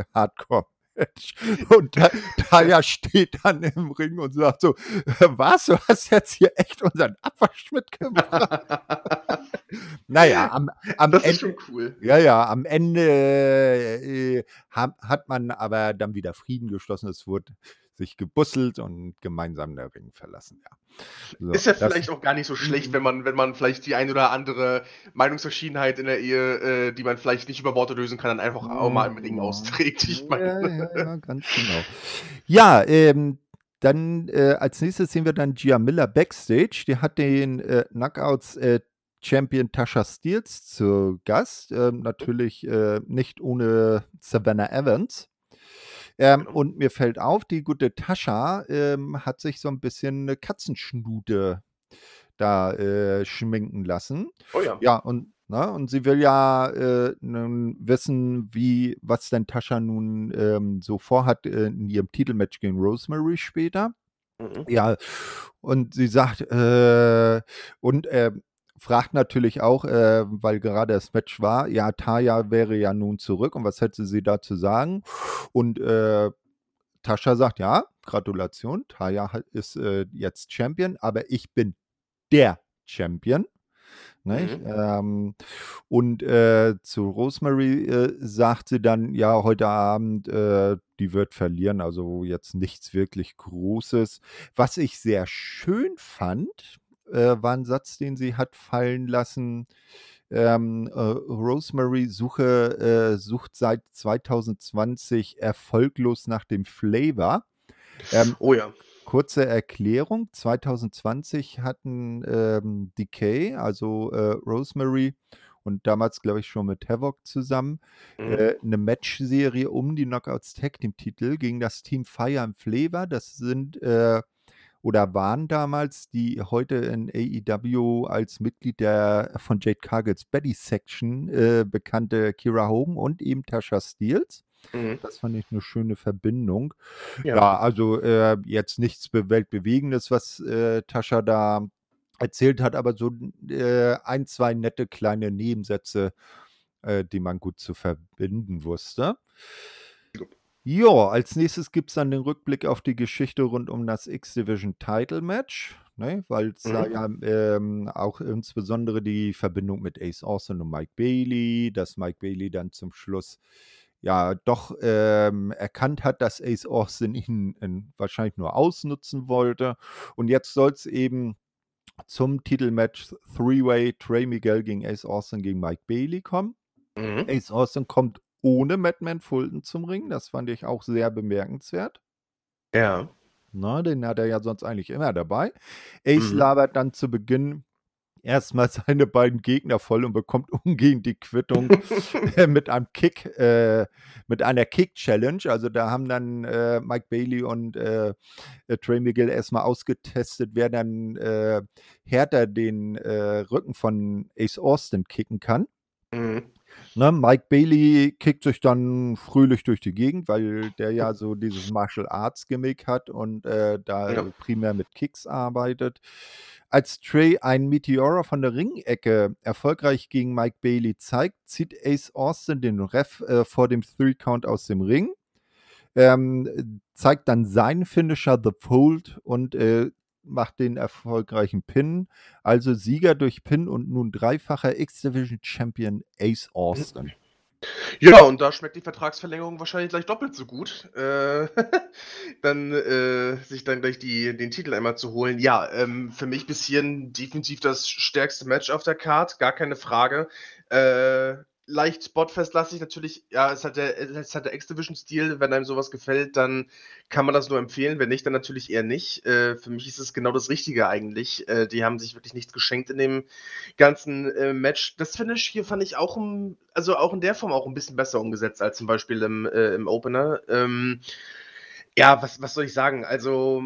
[SPEAKER 1] Hardcore-Match. Und Ta Taya steht dann im Ring und sagt so: „Was, du hast jetzt hier echt unseren Abwasch mitgebracht?“ Na ja, am am
[SPEAKER 2] Das ist
[SPEAKER 1] Ende
[SPEAKER 2] schon cool.
[SPEAKER 1] ja, ja, am Ende, äh, ha hat man aber dann wieder Frieden geschlossen. Es wurde sich gebusselt und gemeinsam der Ring verlassen, ja. So,
[SPEAKER 2] Ist ja vielleicht auch gar nicht so schlecht,
[SPEAKER 1] mhm.
[SPEAKER 2] wenn man wenn man vielleicht die ein oder andere Meinungsverschiedenheit in der Ehe, äh, die man vielleicht nicht über Worte lösen kann, dann einfach auch mal im Ring
[SPEAKER 1] Mhm.
[SPEAKER 2] austrägt. Ich meine
[SPEAKER 1] Ja, ja, ja, ganz genau. Ja, ähm, dann, äh, als Nächstes sehen wir dann Gia Miller backstage. Die hat den, äh, Knockouts, äh, Champion Tasha Steelz zu Gast, ähm, natürlich, äh, nicht ohne Savannah Evans. Ähm,
[SPEAKER 2] Genau.
[SPEAKER 1] und mir fällt auf, die gute Tasha, ähm, hat sich so 'n bisschen 'ne Katzenschnute da, äh, schminken lassen.
[SPEAKER 2] Oh ja.
[SPEAKER 1] Ja, und ne, und sie will ja, äh, nun wissen, wie was denn Tasha nun, ähm, so vorhat, äh, in ihrem Titelmatch gegen Rosemary später.
[SPEAKER 2] Mhm.
[SPEAKER 1] Ja, und sie sagt, äh und, ähm, fragt natürlich auch, äh, weil gerade das Match war, ja, Taya wäre ja nun zurück und was hätte sie da zu sagen? Und, äh, Tasha sagt: „Ja, Gratulation, Taya ist, äh, jetzt Champion, aber ich bin der Champion“?
[SPEAKER 2] Mhm.
[SPEAKER 1] Ähm, und, äh, zu Rosemary, äh, sagt sie dann: „Ja, heute Abend, äh, die wird verlieren, also jetzt nichts wirklich Großes.“ Was ich sehr schön fand, äh, war 'n Satz, den sie hat fallen lassen, Ähm, äh, Rosemary suche, äh, sucht seit 2020 erfolglos nach dem Flavor. Ähm,
[SPEAKER 2] Oh ja.
[SPEAKER 1] kurze Erklärung: 2020 hatten ähm, Decay, also äh, Rosemary und damals, glaube ich, schon mit Havoc zusammen,
[SPEAKER 2] Mhm.
[SPEAKER 1] äh, eine Matchserie um die Knockouts Tag Team Titel gegen das Team Fire and Flavor. Das sind äh, oder waren damals die heute in AEW als Mitglied der von Jade Cargills Betty Section äh, bekannte Kira Hogan und eben Tasha Steels.
[SPEAKER 2] Mhm.
[SPEAKER 1] Das fand ich eine schöne Verbindung.
[SPEAKER 2] Ja.
[SPEAKER 1] Ja, also äh, jetzt nichts be Weltbewegendes, was äh, Tascha da erzählt hat, aber so äh, ein, zwei nette kleine Nebensätze, äh, die man gut zu verbinden wusste. Ja, als nächstes gibt es dann den Rückblick auf die Geschichte rund um das X-Division Title Match, ne? weil es da
[SPEAKER 2] Mhm.
[SPEAKER 1] ja ähm, auch insbesondere die Verbindung mit Ace Austin und Mike Bailey, dass Mike Bailey dann zum Schluss ja doch ähm, erkannt hat, dass Ace Austin ihn in, wahrscheinlich nur ausnutzen wollte. Und jetzt soll es eben zum Titelmatch Three-Way Trey Miguel gegen Ace Austin gegen Mike Bailey kommen.
[SPEAKER 2] Mhm.
[SPEAKER 1] Ace Austin kommt ohne Madman Fulton zum Ring. Das fand ich auch sehr bemerkenswert.
[SPEAKER 2] Ja.
[SPEAKER 1] Na, den hat er ja sonst eigentlich immer dabei. Ace
[SPEAKER 2] Mhm.
[SPEAKER 1] labert dann zu Beginn erstmal seine beiden Gegner voll und bekommt umgehend die Quittung äh, mit einem Kick, äh, mit einer Kick-Challenge. Also da haben dann äh, Mike Bailey und äh, äh, Trey Miguel erstmal ausgetestet, wer dann äh, härter den Rücken von Ace Austin kicken kann.
[SPEAKER 2] Mhm.
[SPEAKER 1] Ne, Mike Bailey kickt sich dann fröhlich durch die Gegend, weil der ja so dieses Martial Arts Gimmick hat und äh, da
[SPEAKER 2] Ja.
[SPEAKER 1] primär mit Kicks arbeitet. Als Trey einen Meteora von der Ringecke erfolgreich gegen Mike Bailey zeigt, zieht Ace Austin den Ref äh, vor dem Three Count aus dem Ring, ähm, zeigt dann seinen Finisher The Fold und äh, macht den erfolgreichen Pin. Also Sieger durch Pin und nun dreifacher X-Division Champion Ace Austin.
[SPEAKER 2] Ja, und da schmeckt die Vertragsverlängerung wahrscheinlich gleich doppelt so gut. Äh, dann äh, sich dann gleich die, den Titel einmal zu holen. Ja, ähm, für mich bis hierhin definitiv das stärkste Match auf der Card, gar keine Frage. Äh, leicht spotfest lasse ich natürlich, ja, es hat der, es halt der X-Division-Stil. Wenn einem sowas gefällt, dann kann man das nur empfehlen. Wenn nicht, dann natürlich eher nicht. Äh, für mich ist es genau das Richtige eigentlich. Äh, die haben sich wirklich nichts geschenkt in dem ganzen äh, Match. Das Finish hier fand ich auch, im, also auch in der Form auch ein bisschen besser umgesetzt als zum Beispiel im, äh, im Opener. Ähm, ja, was, was soll ich sagen? Also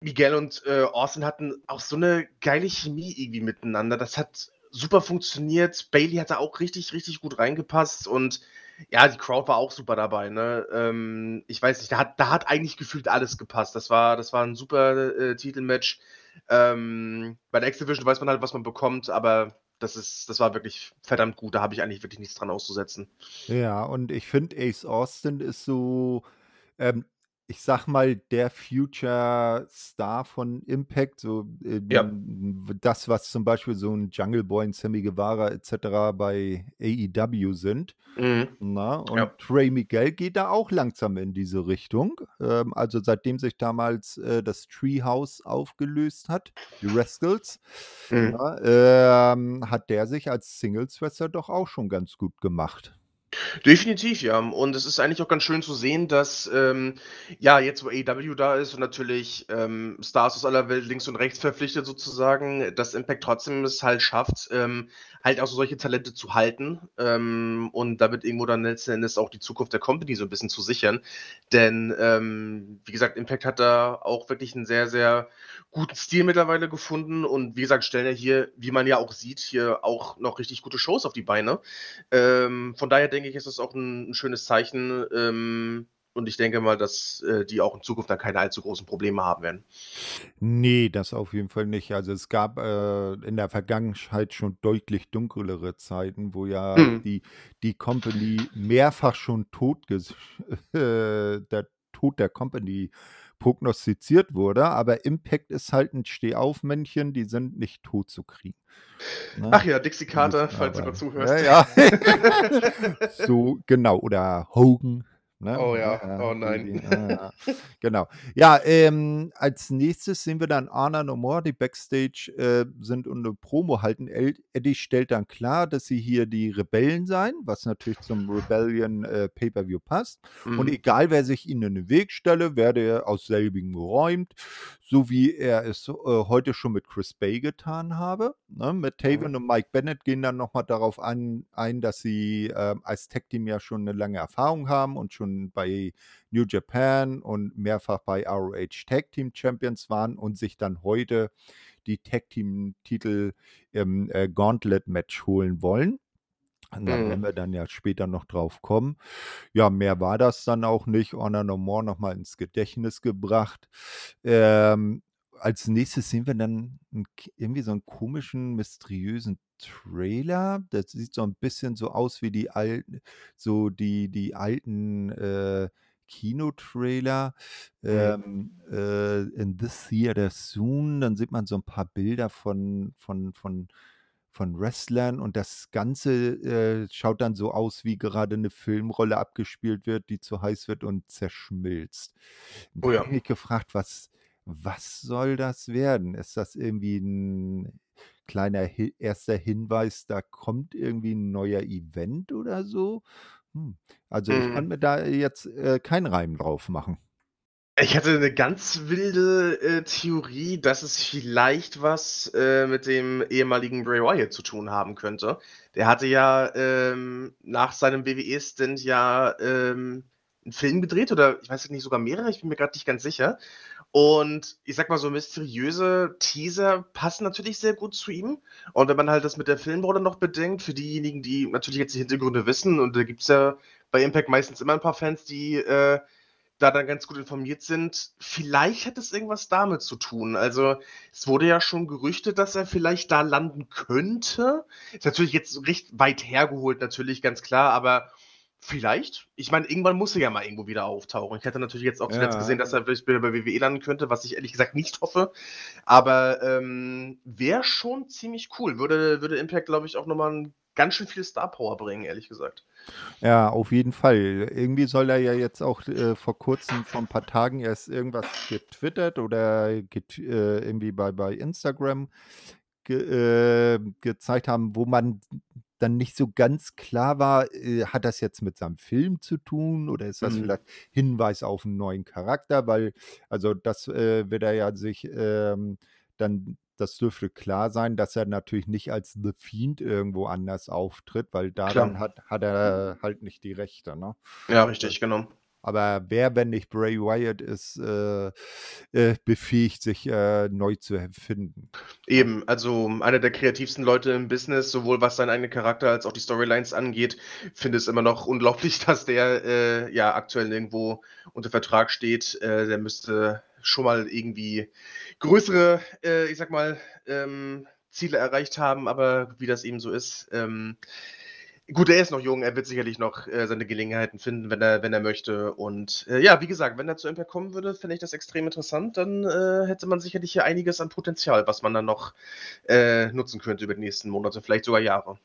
[SPEAKER 2] Miguel und äh, Austin hatten auch so eine geile Chemie irgendwie miteinander. Das hat super funktioniert. Bailey hat da auch richtig, richtig gut reingepasst und ja, die Crowd war auch super dabei. Ne? Ähm, ich weiß nicht, da hat, da hat eigentlich gefühlt alles gepasst. Das war, das war ein super äh, Titelmatch. Ähm, bei der X-Division weiß man halt, was man bekommt, aber das ist, das war wirklich verdammt gut. Da habe ich eigentlich wirklich nichts dran auszusetzen.
[SPEAKER 1] Ja, und ich finde, Ace Austin ist so, ähm, ich sag mal, der Future Star von Impact, so
[SPEAKER 2] Ja.
[SPEAKER 1] ähm, das, was zum Beispiel so ein Jungle Boy, ein Sammy Guevara etc. bei AEW sind.
[SPEAKER 2] Mhm.
[SPEAKER 1] Na, und
[SPEAKER 2] Ja.
[SPEAKER 1] Trey Miguel geht da auch langsam in diese Richtung. Ähm, also seitdem sich damals äh, das Treehouse aufgelöst hat, die Rascals,
[SPEAKER 2] Mhm.
[SPEAKER 1] na, ähm, hat der sich als Singles-Wrestler doch auch schon ganz gut gemacht.
[SPEAKER 2] Definitiv, ja. Und es ist eigentlich auch ganz schön zu sehen, dass, ähm, ja, jetzt wo AEW da ist und natürlich ähm, Stars aus aller Welt links und rechts verpflichtet sozusagen, dass Impact trotzdem es halt schafft, ähm, halt auch so solche Talente zu halten ähm, und damit irgendwo dann letzten Endes auch die Zukunft der Company so ein bisschen zu sichern. Denn, ähm, wie gesagt, Impact hat da auch wirklich einen sehr, sehr guten Stil mittlerweile gefunden und wie gesagt, stellen ja hier, wie man ja auch sieht, hier auch noch richtig gute Shows auf die Beine. Ähm, von daher denke ich, ist das auch ein, ein schönes Zeichen. Ähm, und ich denke mal, dass äh, die auch in Zukunft dann keine allzu großen Probleme haben werden.
[SPEAKER 1] Nee, das auf jeden Fall nicht. Also es gab äh, in der Vergangenheit schon deutlich dunklere Zeiten, wo ja
[SPEAKER 2] Mhm.
[SPEAKER 1] die, die Company mehrfach schon tot äh, der Tod der Company prognostiziert wurde, aber Impact ist halt ein Stehaufmännchen, die sind nicht tot zu kriegen. Ne?
[SPEAKER 2] Ach ja, Dixie Carter, falls du gerade zuhörst.
[SPEAKER 1] Ja, ja. so, genau. Oder Hogan. Ne?
[SPEAKER 2] Oh ja,
[SPEAKER 1] Ja,
[SPEAKER 2] oh nein.
[SPEAKER 1] ah, ja. Genau. Ja, ähm, als nächstes sehen wir dann Arna No More, die Backstage äh, sind und eine Promo halten. Eddie stellt dann klar, dass sie hier die Rebellen seien, was natürlich zum Rebellion äh, Pay-Per-View passt. Und
[SPEAKER 2] Mhm.
[SPEAKER 1] egal, wer sich ihnen in den Weg stelle, werde er aus selbigen geräumt, so wie er es äh, heute schon mit Chris Bay getan habe. Ne? Mit Taven
[SPEAKER 2] Mhm.
[SPEAKER 1] und Mike Bennett gehen dann nochmal darauf an, ein, dass sie äh, als Tech-Team ja schon eine lange Erfahrung haben und schon bei New Japan und mehrfach bei ROH Tag Team Champions waren und sich dann heute die Tag Team Titel im äh, Gauntlet Match holen wollen. Und da werden
[SPEAKER 2] Mhm.
[SPEAKER 1] wir dann ja später noch drauf kommen. Ja, mehr war das dann auch nicht. Honor No More nochmal ins Gedächtnis gebracht. Ähm, als nächstes sehen wir dann 'n k irgendwie so einen komischen, mysteriösen Trailer. Das sieht so ein bisschen so aus wie die alten so die die alten, äh, Kinotrailer,
[SPEAKER 2] Mhm.
[SPEAKER 1] ähm, äh, „In this theater soon“. Dann sieht man so ein paar Bilder von von von von Wrestlern und das Ganze, äh, schaut dann so aus, wie gerade eine Filmrolle abgespielt wird, die zu heiß wird und zerschmilzt.
[SPEAKER 2] Oh
[SPEAKER 1] da
[SPEAKER 2] ja.
[SPEAKER 1] habe ich mich gefragt, was was soll das werden? Ist das irgendwie ein kleiner Hi erster Hinweis, da kommt irgendwie ein neuer Event oder so? Hm, also, ich kann
[SPEAKER 2] Mhm.
[SPEAKER 1] mir da jetzt, äh, keinen Reim drauf machen.
[SPEAKER 2] Ich hatte 'ne ganz wilde, äh, Theorie, dass es vielleicht was, äh, mit dem ehemaligen Bray Wyatt zu tun haben könnte. Der hatte ja, ähm, nach seinem WWE-Stint ja, ähm, 'n Film gedreht oder ich weiß nicht, sogar mehrere, ich bin mir grad nicht ganz sicher. Und ich sage mal, so mysteriöse Teaser passen natürlich sehr gut zu ihm. Und wenn man halt das mit der Filmrolle noch bedenkt, für diejenigen, die natürlich jetzt die Hintergründe wissen, und da gibt's ja bei Impact meistens immer 'n paar Fans, die, äh, da dann ganz gut informiert sind. Vielleicht hat es irgendwas damit zu tun. Also, es wurde ja schon gerüchtet, dass er vielleicht da landen könnte. Ist natürlich jetzt recht weit hergeholt, natürlich, ganz klar, aber vielleicht? Ich meine, irgendwann muss er ja mal irgendwo wieder auftauchen. Ich hätte natürlich jetzt auch zuletzt
[SPEAKER 1] Ja.
[SPEAKER 2] gesehen, dass er vielleicht wieder bei WWE landen könnte, was ich ehrlich gesagt nicht hoffe. Aber, ähm, wäre schon ziemlich cool. Würde würde Impact, glaube ich, auch noch mal 'n ganz schön viel Star Power bringen, ehrlich gesagt.
[SPEAKER 1] Ja, auf jeden Fall. Irgendwie soll er ja jetzt auch, äh, vor Kurzem vor 'n paar Tagen erst irgendwas getwittert oder get äh, irgendwie bei bei Instagram ge äh, gezeigt haben, wo man dann nicht so ganz klar war, äh, hat das jetzt mit seinem Film zu tun oder ist das
[SPEAKER 2] Mhm.
[SPEAKER 1] vielleicht Hinweis auf 'n neuen Charakter? Weil also, das, äh, wird er ja sich, ähm, dann das dürfte klar sein, dass er natürlich nicht als The Fiend irgendwo anders auftritt, weil daran
[SPEAKER 2] Klar.
[SPEAKER 1] hat hat er halt nicht die Rechte, ne?
[SPEAKER 2] Ja, richtig, genau.
[SPEAKER 1] Aber wer, wenn nicht Bray Wyatt ist, äh, äh, befähigt, sich, äh, neu zu erfinden, ne?
[SPEAKER 2] Eben, also, einer der kreativsten Leute im Business, sowohl was seinen eigenen Charakter als auch die Storylines angeht. Finde es immer noch unglaublich, dass der, äh, ja, aktuell irgendwo unter Vertrag steht. Äh, der müsste schon mal irgendwie größere, äh, ich sage mal, ähm, Ziele erreicht haben, aber wie das eben so ist, ähm gut, er ist noch jung, er wird sicherlich noch, äh, seine Gelegenheiten finden, wenn er wenn er möchte. Und, äh, ja, wie gesagt, wenn er zu Impact kommen würde, fände ich das extrem interessant. Dann, äh, hätte man sicherlich hier einiges an Potenzial, was man dann noch, äh, nutzen könnte über die nächsten Monate, vielleicht sogar Jahre.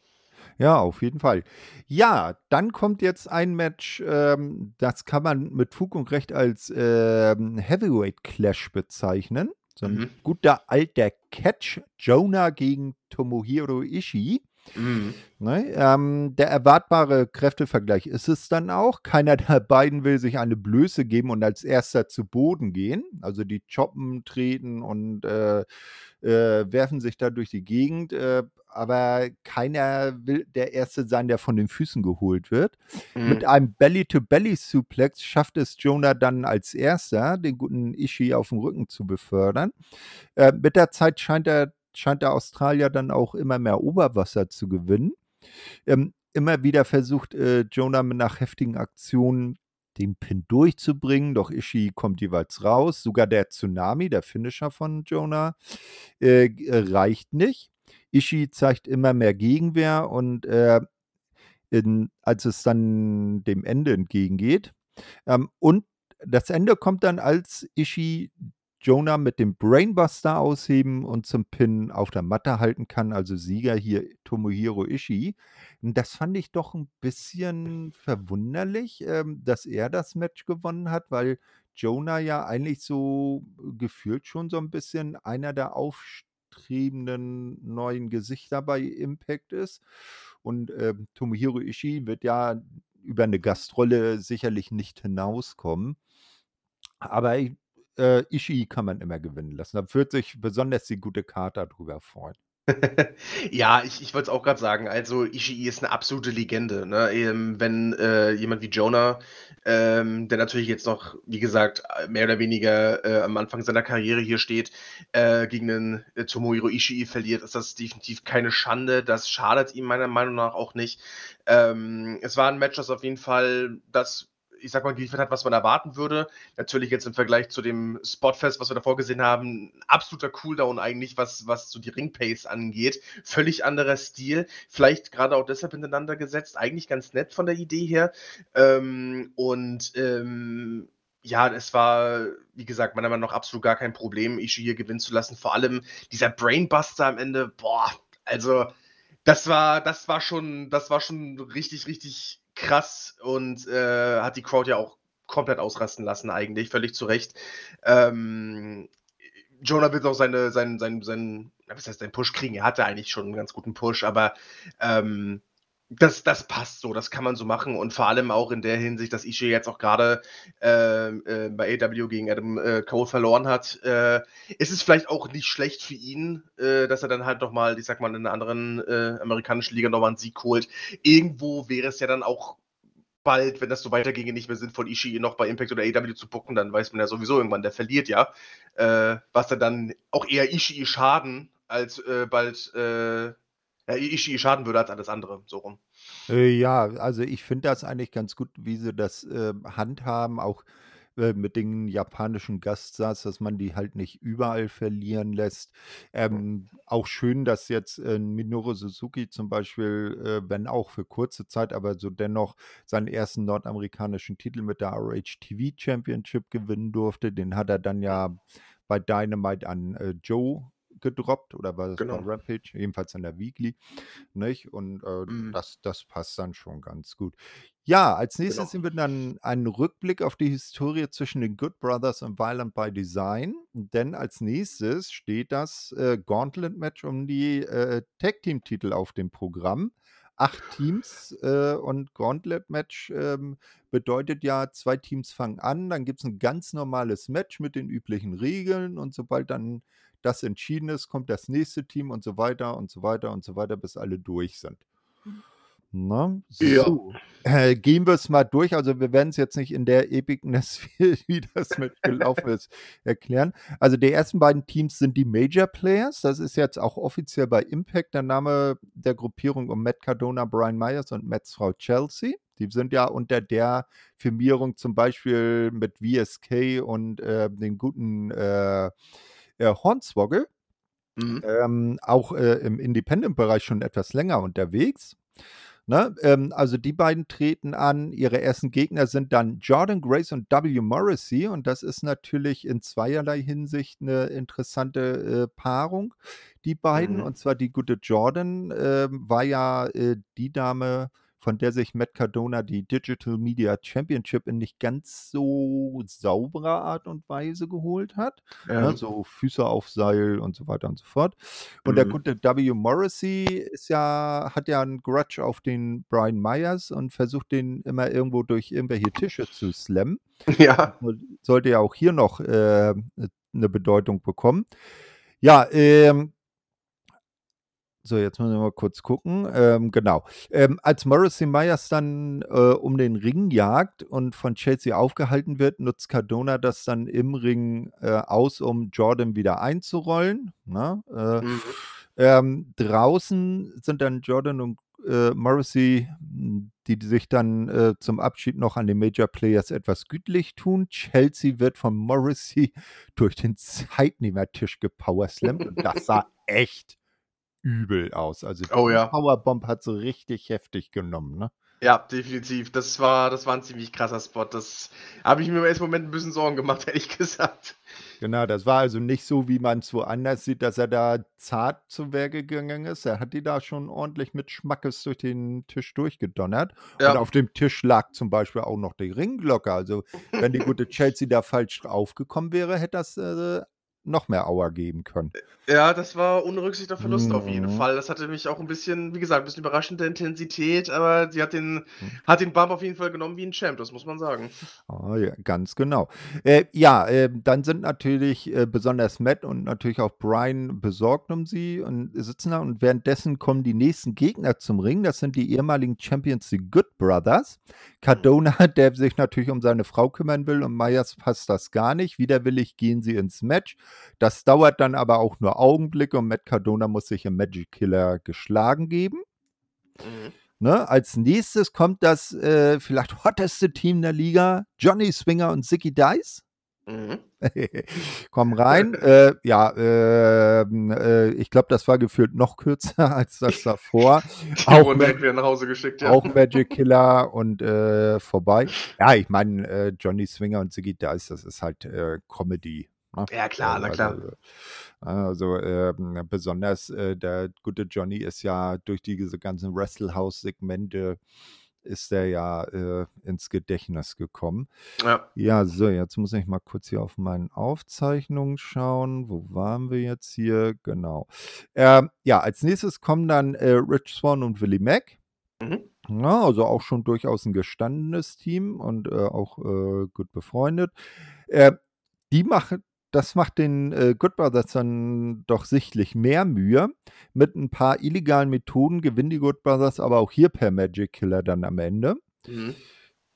[SPEAKER 1] Ja, auf jeden Fall. Ja, dann kommt jetzt ein Match, ähm, das kann man mit Fug und Recht als, ähm, Heavyweight Clash bezeichnen. So 'n
[SPEAKER 2] Mhm.
[SPEAKER 1] guter alter Catch, Jonah gegen Tomohiro Ishii.
[SPEAKER 2] Mhm.
[SPEAKER 1] Ne, ähm, der erwartbare Kräftevergleich ist es dann auch. Keiner der beiden will sich eine Blöße geben und als Erster zu Boden gehen. Also, die choppen, treten und, äh, äh, werfen sich da durch die Gegend, äh, aber keiner will der Erste sein, der von den Füßen geholt wird. Mit
[SPEAKER 2] Mhm.
[SPEAKER 1] einem Belly-to-Belly-Suplex schafft es Jonah dann als Erster, den guten Ishii auf 'n Rücken zu befördern. Äh, mit der Zeit scheint der scheint der Australier dann auch immer mehr Oberwasser zu gewinnen. Ähm, immer wieder versucht, äh, Jonah nach heftigen Aktionen den Pin durchzubringen, doch Ishii kommt jeweils raus. Sogar der Tsunami, der Finisher von Jonah, äh, g reicht nicht. Ishii zeigt immer mehr Gegenwehr und, äh, in als es dann dem Ende entgegengeht ähm, und das Ende kommt dann, als Ishii Jonah mit dem Brainbuster ausheben und zum Pin auf der Matte halten kann. Also Sieger hier Tomohiro Ishii. Das fand ich doch ein bisschen verwunderlich, ähm, dass er das Match gewonnen hat, weil Jonah ja eigentlich so gefühlt schon so ein bisschen einer der aufstrebenden neuen Gesichter bei Impact ist. Und ähm, Tomohiro Ishii wird ja über eine Gastrolle sicherlich nicht hinauskommen. Aber äh, Ishii kann man immer gewinnen lassen. Da wird sich besonders die gute Karte darüber freuen.
[SPEAKER 2] Ja, ich ich wollte es auch gerade sagen. Also, Ishii ist eine absolute Legende, ne? Ähm, wenn, äh, jemand wie Jonah, ähm, der natürlich jetzt noch, wie gesagt, äh, mehr oder weniger, äh, am Anfang seiner Karriere hier steht, äh, gegen den äh, Tomohiro Ishii verliert, ist das definitiv keine Schande. Das schadet ihm meiner Meinung nach auch nicht. Ähm, es war ein Match, das auf jeden Fall das ich sag mal, geliefert hat, was man erwarten würde. Natürlich jetzt im Vergleich zu dem Spotfest, was wir davor gesehen haben, ein absoluter Cooldown eigentlich, was, was so die Ringpace angeht. Völlig anderer Stil. Vielleicht gerade auch deshalb hintereinander gesetzt. Eigentlich ganz nett von der Idee her. Ähm, und ähm, ja, es war, wie gesagt, meiner Meinung nach absolut gar kein Problem, Ishii hier gewinnen zu lassen. Vor allem dieser Brainbuster am Ende, boah, also das war, das war schon, das war schon richtig, richtig krass und äh, hat die Crowd ja auch komplett ausrasten lassen, eigentlich, völlig zu Recht. Ähm, Jonah wird auch seine, seinen, seinen, seinen, was heißt, seinen Push kriegen. Er hatte eigentlich schon einen ganz guten Push, aber ähm, das, das passt so, das kann man so machen und vor allem auch in der Hinsicht, dass Ishii jetzt auch gerade äh, äh, bei AW gegen Adam äh, Cole verloren hat, äh, ist es vielleicht auch nicht schlecht für ihn, äh, dass er dann halt nochmal, ich sag mal, in einer anderen äh, amerikanischen Liga nochmal einen Sieg holt. Irgendwo wäre es ja dann auch bald, wenn das so weiterginge, nicht mehr sinnvoll, Ishii noch bei Impact oder AW zu bucken, dann weiß man ja sowieso irgendwann, der verliert ja. was er dann auch eher Ishii schaden, als bald ja, Ishii schaden würde als alles andere, so rum.
[SPEAKER 1] Äh, ja, also ich finde das eigentlich ganz gut, wie sie das äh, handhaben, auch äh, mit den japanischen Gaststars, dass man die halt nicht überall verlieren lässt. Ähm, auch schön, dass jetzt äh, Minoru Suzuki zum Beispiel, äh, wenn auch für kurze Zeit, aber so dennoch seinen ersten nordamerikanischen Titel mit der RH TV Championship gewinnen durfte. Den hat er dann ja bei Dynamite an äh, Joe gedroppt oder war das genau. bei Rampage? Jedenfalls in der Weekly. Nicht? Und äh, mhm. das, das passt dann schon ganz gut. Ja, als nächstes genau. sehen wir dann einen Rückblick auf die Historie zwischen den Good Brothers und Violent by Design. Denn als nächstes steht das äh, Gauntlet-Match um die äh, Tag-Team-Titel auf dem Programm acht Teams äh, und Gauntlet-Match ähm, bedeutet ja, zwei Teams fangen an, dann gibt es ein ganz normales Match mit den üblichen Regeln und sobald dann das entschieden ist, kommt das nächste Team und so weiter und so weiter und so weiter, bis alle durch sind. Mhm. Na, so. Ja. Äh, gehen wir es mal durch. Also wir werden es jetzt nicht in der Epicness, wie das mit gelaufen ist, erklären. Also die ersten beiden Teams sind die Major Players. Das ist jetzt auch offiziell bei Impact der Name der Gruppierung um Matt Cardona, Brian Myers und Matts Frau Chelsea. Die sind ja unter der Firmierung zum Beispiel mit VSK und äh, den guten äh, äh, Hornswoggle, mhm. ähm, auch äh, im Independent-Bereich schon etwas länger unterwegs. Ne? Ähm, also die beiden treten an. Ihre ersten Gegner sind dann Jordan Grace und W. Morrissey. Und das ist natürlich in zweierlei Hinsicht eine interessante äh, Paarung, die beiden. Mhm. Und zwar die gute Jordan äh, war ja äh, die Dame, von der sich Matt Cardona die Digital Media Championship in nicht ganz so sauberer Art und Weise geholt hat. Ne, ja. Ne, so Füße auf Seil und so weiter und so fort. Und mhm. der gute W. Morrissey ist ja, hat ja einen Grudge auf den Brian Myers und versucht den immer irgendwo durch irgendwelche Tische zu slammen.
[SPEAKER 2] Ja.
[SPEAKER 1] Sollte ja auch hier noch äh, eine Bedeutung bekommen. Ja, ähm, so, jetzt müssen wir mal kurz gucken. Ähm, genau. Ähm, als Morrissey Myers dann äh, um den Ring jagt und von Chelsea aufgehalten wird, nutzt Cardona das dann im Ring äh, aus, um Jordan wieder einzurollen. Na? Ne? Äh, mhm. ähm, draußen sind dann Jordan und äh, Morrissey, die, sich dann äh, zum Abschied noch an den Major Players etwas gütlich tun. Chelsea wird von Morrissey durch den Zeitnehmertisch gepowerslammt und das sah echt übel aus. Also die
[SPEAKER 2] oh, ja.
[SPEAKER 1] Powerbomb hat so richtig heftig genommen, ne?
[SPEAKER 2] Ja, definitiv. Das war, das war ein ziemlich krasser Spot. Das habe ich mir im ersten Moment ein bisschen Sorgen gemacht, ehrlich gesagt.
[SPEAKER 1] Genau, das war also nicht so, wie man es woanders sieht, dass er da zart zu Werke gegangen ist. Er hat die da schon ordentlich mit Schmackes durch den Tisch durchgedonnert. Und
[SPEAKER 2] Ja.
[SPEAKER 1] auf dem Tisch lag zum Beispiel auch noch die Ringglocke. Also, wenn die gute Chelsea da falsch draufgekommen wäre, hätte das äh, noch mehr Auer geben können.
[SPEAKER 2] Ja, das war ohne Rücksicht auf Verluste auf jeden
[SPEAKER 1] Mhm.
[SPEAKER 2] Fall. Das hatte mich auch ein bisschen, wie gesagt, ein bisschen überraschende Intensität, aber sie hat den,
[SPEAKER 1] Mhm.
[SPEAKER 2] hat den Bump auf jeden Fall genommen wie ein Champ, das muss man sagen.
[SPEAKER 1] Ah, ja, ganz genau. Äh, ja, äh, dann sind natürlich äh, besonders Matt und natürlich auch Brian besorgt um sie und sitzen da und währenddessen kommen die nächsten Gegner zum Ring. Das sind die ehemaligen Champions, die Good Brothers. Cardona, der sich natürlich um seine Frau kümmern will und Myers passt das gar nicht. Widerwillig gehen sie ins Match. Das dauert dann aber auch nur Augenblicke und Matt Cardona muss sich im Magic Killer geschlagen geben.
[SPEAKER 2] Mhm.
[SPEAKER 1] Ne? Als nächstes kommt das äh, vielleicht hotteste Team der Liga, Johnny Swinger und Zicky Dice.
[SPEAKER 2] Mhm.
[SPEAKER 1] Kommen rein. äh, ja, ähm, äh, ich glaube, das war gefühlt noch kürzer als das davor. Auch
[SPEAKER 2] wieder nach Hause geschickt, ja.
[SPEAKER 1] Auch Magic Killer und äh, vorbei. Ja, ich meine, äh, Johnny Swinger und Ziggy Dice, das ist halt äh, Comedy. Ne?
[SPEAKER 2] Ja, klar, na klar.
[SPEAKER 1] Also, also ähm, besonders äh, der gute Johnny ist ja durch diese ganzen Wrestle-House-Segmente ist er ja äh, ins Gedächtnis gekommen.
[SPEAKER 2] Ja.
[SPEAKER 1] Ja, so, jetzt muss ich mal kurz hier auf meinen Aufzeichnungen schauen. Wo waren wir jetzt hier? Genau. Ähm, ja, als nächstes kommen dann äh, Rich Swan und Willie Mack.
[SPEAKER 2] Mhm.
[SPEAKER 1] Ja, also auch schon durchaus ein gestandenes Team und äh, auch äh, gut befreundet. Äh, die machen, das macht den äh, Good Brothers dann doch sichtlich mehr Mühe. Mit ein paar illegalen Methoden gewinnen die Good Brothers aber auch hier per Magic Killer dann am Ende.
[SPEAKER 2] Mhm.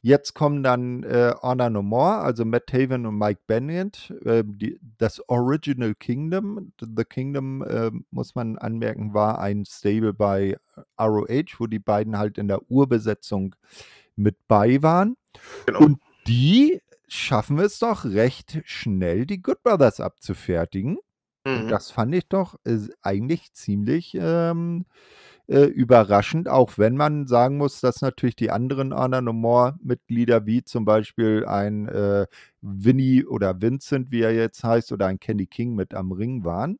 [SPEAKER 1] Jetzt kommen dann äh, Honor No More, also Matt Taven und Mike Bennett, äh, die, das Original Kingdom. The Kingdom, äh, muss man anmerken, war ein Stable bei ROH, wo die beiden halt in der Urbesetzung mit bei waren.
[SPEAKER 2] Genau.
[SPEAKER 1] Und die schaffen es doch recht schnell, die Good Brothers abzufertigen.
[SPEAKER 2] Mhm.
[SPEAKER 1] das fand ich doch äh, eigentlich ziemlich ähm, äh, überraschend, auch wenn man sagen muss, dass natürlich die anderen Honor No More-Mitglieder, wie zum Beispiel ein äh, Vinny oder Vincent, wie er jetzt heißt, oder ein Kenny King mit am Ring waren.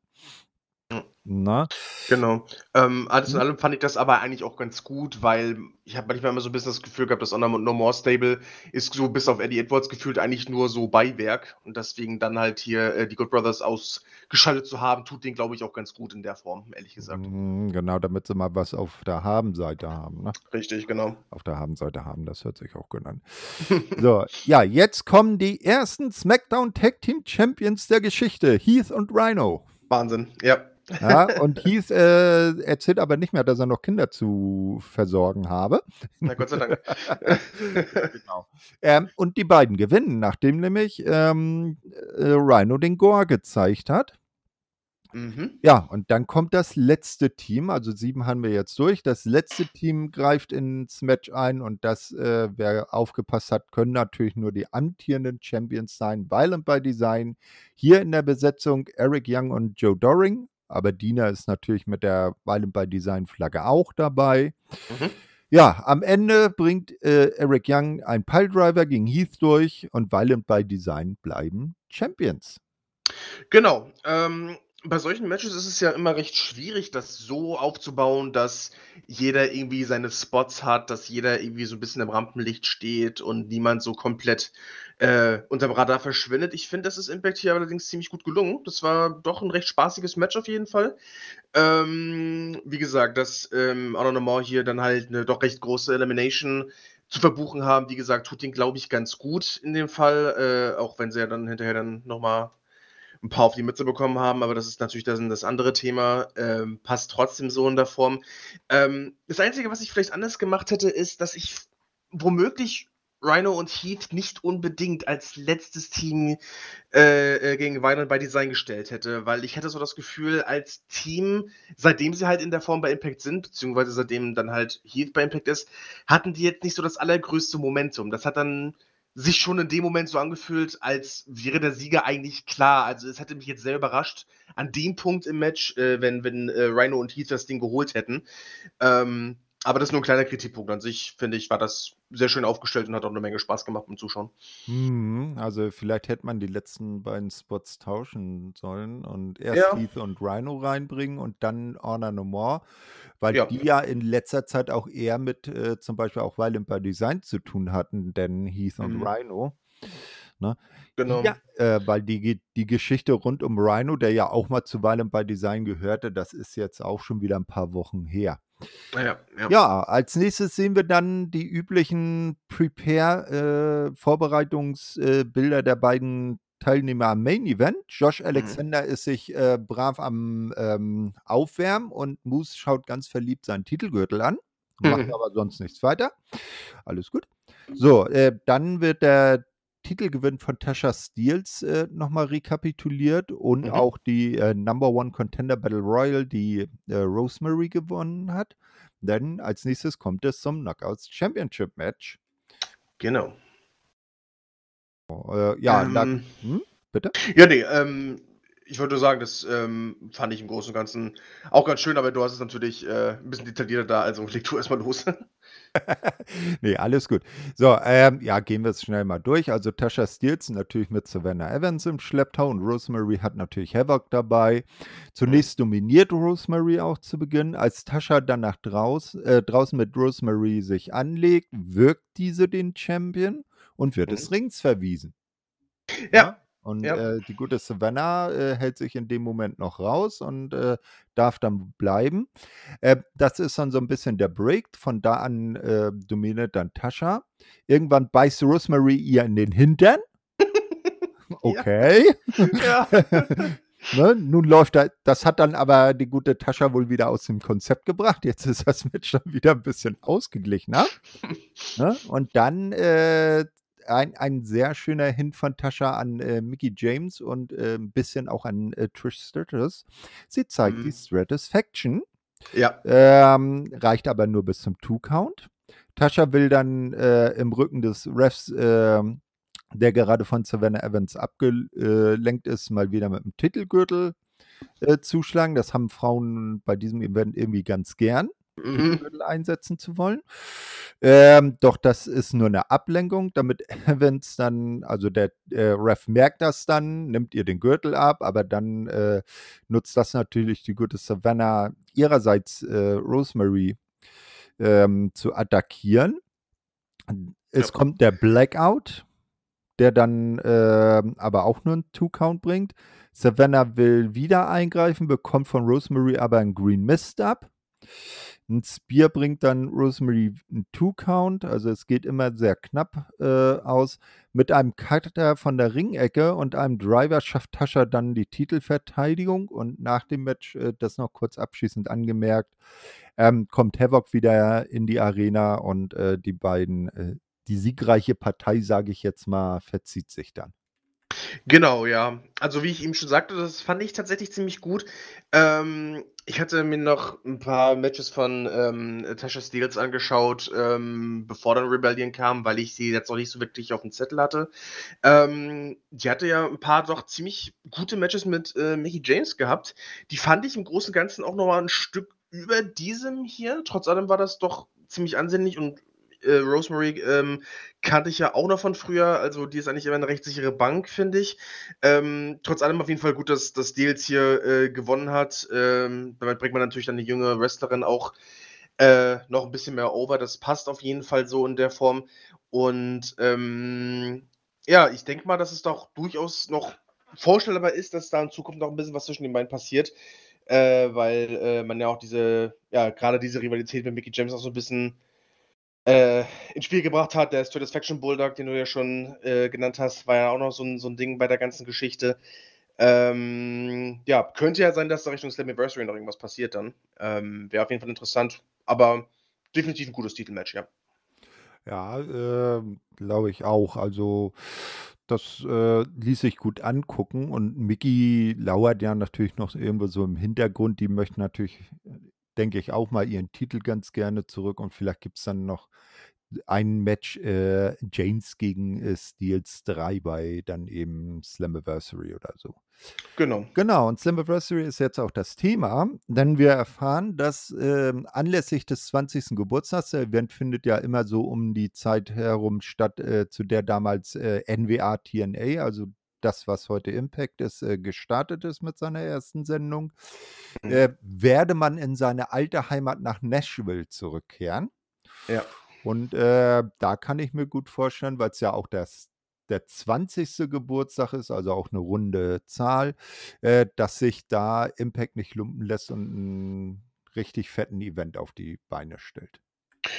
[SPEAKER 1] Na?
[SPEAKER 2] Genau. Ähm, alles in
[SPEAKER 1] Mhm.
[SPEAKER 2] allem fand ich das aber eigentlich auch ganz gut, weil ich habe manchmal immer so ein bisschen das Gefühl gehabt, das Honor No More Stable ist so bis auf Eddie Edwards gefühlt eigentlich nur so Beiwerk und deswegen dann halt hier äh, die Good Brothers ausgeschaltet zu haben, tut den glaube ich auch ganz gut in der Form, ehrlich gesagt.
[SPEAKER 1] Mm, Genau, damit sie mal was auf der Habenseite haben. Ne?
[SPEAKER 2] Richtig, genau.
[SPEAKER 1] Auf der Habenseite haben, das hört sich auch gut an. So, ja, jetzt kommen die ersten SmackDown Tag Team Champions der Geschichte, Heath und Rhino.
[SPEAKER 2] Wahnsinn. Ja.
[SPEAKER 1] Ja, und Heath äh, erzählt aber nicht mehr, dass er noch Kinder zu versorgen habe.
[SPEAKER 2] Na Gott sei Dank.
[SPEAKER 1] Genau. Ähm, und die beiden gewinnen, nachdem nämlich ähm, äh, Rhino den Gore gezeigt hat.
[SPEAKER 2] mhm.
[SPEAKER 1] Ja, und dann kommt das letzte Team, also sieben haben wir jetzt durch. Das letzte Team greift ins Match ein und das, äh, wer aufgepasst hat, können natürlich nur die amtierenden Champions sein. Violent by Design. Hier in der Besetzung Eric Young und Joe Doring. Aber Dina ist natürlich mit der Violent by Design Flagge auch dabei.
[SPEAKER 2] Mhm.
[SPEAKER 1] Ja, am Ende bringt äh, Eric Young einen Piledriver gegen Heath durch und Violent by Design bleiben Champions.
[SPEAKER 2] Genau. Ähm, bei solchen Matches ist es ja immer recht schwierig, das so aufzubauen, dass jeder irgendwie seine Spots hat, dass jeder irgendwie so ein bisschen im Rampenlicht steht und niemand so komplett äh, unterm Radar verschwindet. Ich finde, das ist Impact hier allerdings ziemlich gut gelungen. Das war doch ein recht spaßiges Match auf jeden Fall. Ähm, wie gesagt, dass ähm, Honor No More hier dann halt eine doch recht große Elimination zu verbuchen haben. Wie gesagt, tut den, glaube ich, ganz gut in dem Fall, äh, auch wenn sie ja dann hinterher dann nochmal ein paar auf die Mütze bekommen haben, aber das ist natürlich das, das andere Thema. Ähm, passt trotzdem so in der Form. Ähm, das Einzige, was ich vielleicht anders gemacht hätte, ist, dass ich womöglich Rhino und Heath nicht unbedingt als letztes Team äh, äh, gegen Vinyl by Design gestellt hätte, weil ich hätte so das Gefühl, als Team, seitdem sie halt in der Form bei Impact sind, beziehungsweise seitdem dann halt Heath bei Impact ist, hatten die jetzt nicht so das allergrößte Momentum. Das hat dann sich schon in dem Moment so angefühlt, als wäre der Sieger eigentlich klar. Also es hätte mich jetzt sehr überrascht an dem Punkt im Match, äh, wenn, wenn äh, Rhino und Heath das Ding geholt hätten. Ähm, Aber das ist nur ein kleiner Kritikpunkt. An sich, finde ich, war das sehr schön aufgestellt und hat auch eine Menge Spaß gemacht beim Zuschauen.
[SPEAKER 1] Mhm, also vielleicht hätte man die letzten beiden Spots tauschen sollen und erst
[SPEAKER 2] Ja.
[SPEAKER 1] Heath und Rhino reinbringen und dann Honor No More, weil
[SPEAKER 2] Ja.
[SPEAKER 1] die ja in letzter Zeit auch eher mit äh, zum Beispiel auch Violent by Design zu tun hatten, denn Heath und
[SPEAKER 2] Mhm.
[SPEAKER 1] Rhino. Ne?
[SPEAKER 2] Genau.
[SPEAKER 1] Ja, äh, weil die, die Geschichte rund um Rhino, der ja auch mal zu Violent by Design gehörte, das ist jetzt auch schon wieder ein paar Wochen her.
[SPEAKER 2] Ja, ja.
[SPEAKER 1] Ja, als nächstes sehen wir dann die üblichen Prepare-Vorbereitungsbilder der beiden Teilnehmer am Main Event. Josh Alexander ist sich äh, brav am ähm, Aufwärmen und Moose schaut ganz verliebt seinen Titelgürtel an, macht
[SPEAKER 2] Mhm.
[SPEAKER 1] aber sonst nichts weiter. Alles gut. So, äh, dann wird der Titelgewinn von Tasha Steels äh, nochmal rekapituliert und
[SPEAKER 2] Mhm.
[SPEAKER 1] auch die äh, Number One Contender Battle Royal, die äh, Rosemary gewonnen hat. Denn als nächstes kommt es zum Knockouts Championship Match.
[SPEAKER 2] Genau.
[SPEAKER 1] Äh, ja, da,
[SPEAKER 2] Ähm,
[SPEAKER 1] hm? bitte?
[SPEAKER 2] Ja, nee, ähm, ich wollte nur sagen, das ähm, fand ich im Großen und Ganzen auch ganz schön, aber du hast es natürlich äh, ein bisschen detaillierter da, also leg du erstmal los.
[SPEAKER 1] nee, alles gut. So, ähm, ja, gehen wir es schnell mal durch. Also Tasha Steels natürlich mit Savannah Evans im Schlepptau und Rosemary hat natürlich Havoc dabei. Zunächst dominiert Rosemary auch zu Beginn. Als Tasha dann nach draus, äh, draußen mit Rosemary sich anlegt, wirkt diese den Champion und wird
[SPEAKER 2] Mhm.
[SPEAKER 1] des Rings verwiesen.
[SPEAKER 2] Ja,
[SPEAKER 1] Und
[SPEAKER 2] Ja.
[SPEAKER 1] äh, die gute Savannah äh, hält sich in dem Moment noch raus und äh, darf dann bleiben. Äh, das ist dann so ein bisschen der Break. Von da an äh, dominiert dann Tascha. Irgendwann beißt Rosemary ihr in den Hintern. Okay.
[SPEAKER 2] ja.
[SPEAKER 1] ne? Nun läuft da, das hat dann aber die gute Tascha wohl wieder aus dem Konzept gebracht. Jetzt ist das Match dann wieder ein bisschen ausgeglichener. ne? Und dann äh, ein, ein sehr schöner Hint von Tascha an äh, Mickey James und äh, ein bisschen auch an äh, Trish Stratus. Sie zeigt
[SPEAKER 2] Mhm.
[SPEAKER 1] die Stratusfaction,
[SPEAKER 2] ja.
[SPEAKER 1] ähm, reicht aber nur bis zum Two-Count. Tascha will dann äh, im Rücken des Refs, ähm, der gerade von Savannah Evans abgelenkt ist, mal wieder mit dem Titelgürtel äh, zuschlagen. Das haben Frauen bei diesem Event irgendwie ganz gern.
[SPEAKER 2] Mhm.
[SPEAKER 1] Einsetzen zu wollen. Ähm, doch das ist nur eine Ablenkung, damit Evans dann, also der äh, Ref merkt das dann, nimmt ihr den Gürtel ab, aber dann äh, nutzt das natürlich die gute Savannah ihrerseits äh, Rosemary ähm, zu attackieren. Es
[SPEAKER 2] Ja.
[SPEAKER 1] kommt der Blackout, der dann ähm, aber auch nur einen Two-Count bringt. Savannah will wieder eingreifen, bekommt von Rosemary aber einen Green Mist ab. Ein Spear bringt dann Rosemary einen Two-Count, also es geht immer sehr knapp äh, aus. Mit einem Cutter von der Ringecke und einem Driver schafft Tascha dann die Titelverteidigung und nach dem Match, äh, das noch kurz abschließend angemerkt, ähm, kommt Havoc wieder in die Arena und äh, die beiden, äh, die siegreiche Partei, sage ich jetzt mal, verzieht sich dann.
[SPEAKER 2] Genau, ja. Also, wie ich eben schon sagte, das fand ich tatsächlich ziemlich gut. Ähm, ich hatte mir noch ein paar Matches von ähm, Tasha Steels angeschaut, ähm, bevor dann Rebellion kam, weil ich sie jetzt noch nicht so wirklich auf dem Zettel hatte. Ähm, die hatte ja ein paar doch ziemlich gute Matches mit äh, Mickey James gehabt. Die fand ich im Großen und Ganzen auch noch mal ein Stück über diesem hier. Trotz allem war das doch ziemlich ansehnlich und äh, Rosemary ähm, kannte ich ja auch noch von früher. Also die ist eigentlich immer eine recht sichere Bank, finde ich. Ähm, trotz allem auf jeden Fall gut, dass das Deals hier äh, gewonnen hat. Ähm, damit bringt man natürlich dann die junge Wrestlerin auch äh, noch ein bisschen mehr over. Das passt auf jeden Fall so in der Form. Und ähm, ja, ich denke mal, dass es doch durchaus noch vorstellbar ist, dass da in Zukunft noch ein bisschen was zwischen den beiden passiert. Äh, weil äh, man ja auch diese, ja, gerade diese Rivalität mit Mickey James auch so ein bisschen äh, ins Spiel gebracht hat. Der Stratisfaction Bulldog, den du ja schon äh, genannt hast, war ja auch noch so ein, so ein Ding bei der ganzen Geschichte. Ähm, ja, könnte ja sein, dass da Richtung Slammiversary noch irgendwas passiert dann. Ähm, Wäre auf jeden Fall interessant, aber definitiv ein gutes Titelmatch, ja.
[SPEAKER 1] Ja, äh, glaube ich auch. Also das äh, ließ sich gut angucken und Mickey lauert ja natürlich noch irgendwo so im Hintergrund. Die möchte natürlich, denke ich, auch mal ihren Titel ganz gerne zurück und vielleicht gibt es dann noch ein Match äh, James gegen äh, Steels 3 bei dann eben Slammiversary oder so.
[SPEAKER 2] Genau.
[SPEAKER 1] Genau, und Slammiversary ist jetzt auch das Thema, denn wir erfahren, dass äh, anlässlich des 20. Geburtstags, der Event findet ja immer so um die Zeit herum statt, äh, zu der damals äh, NWA TNA, also das, was heute Impact ist, äh, gestartet ist mit seiner ersten Sendung,
[SPEAKER 2] Mhm.
[SPEAKER 1] äh, werde man in seine alte Heimat nach Nashville zurückkehren.
[SPEAKER 2] Ja.
[SPEAKER 1] Und äh, da kann ich mir gut vorstellen, weil es ja auch das, der 20. Geburtstag ist, also auch eine runde Zahl, äh, dass sich da Impact nicht lumpen lässt und einen richtig fetten Event auf die Beine stellt.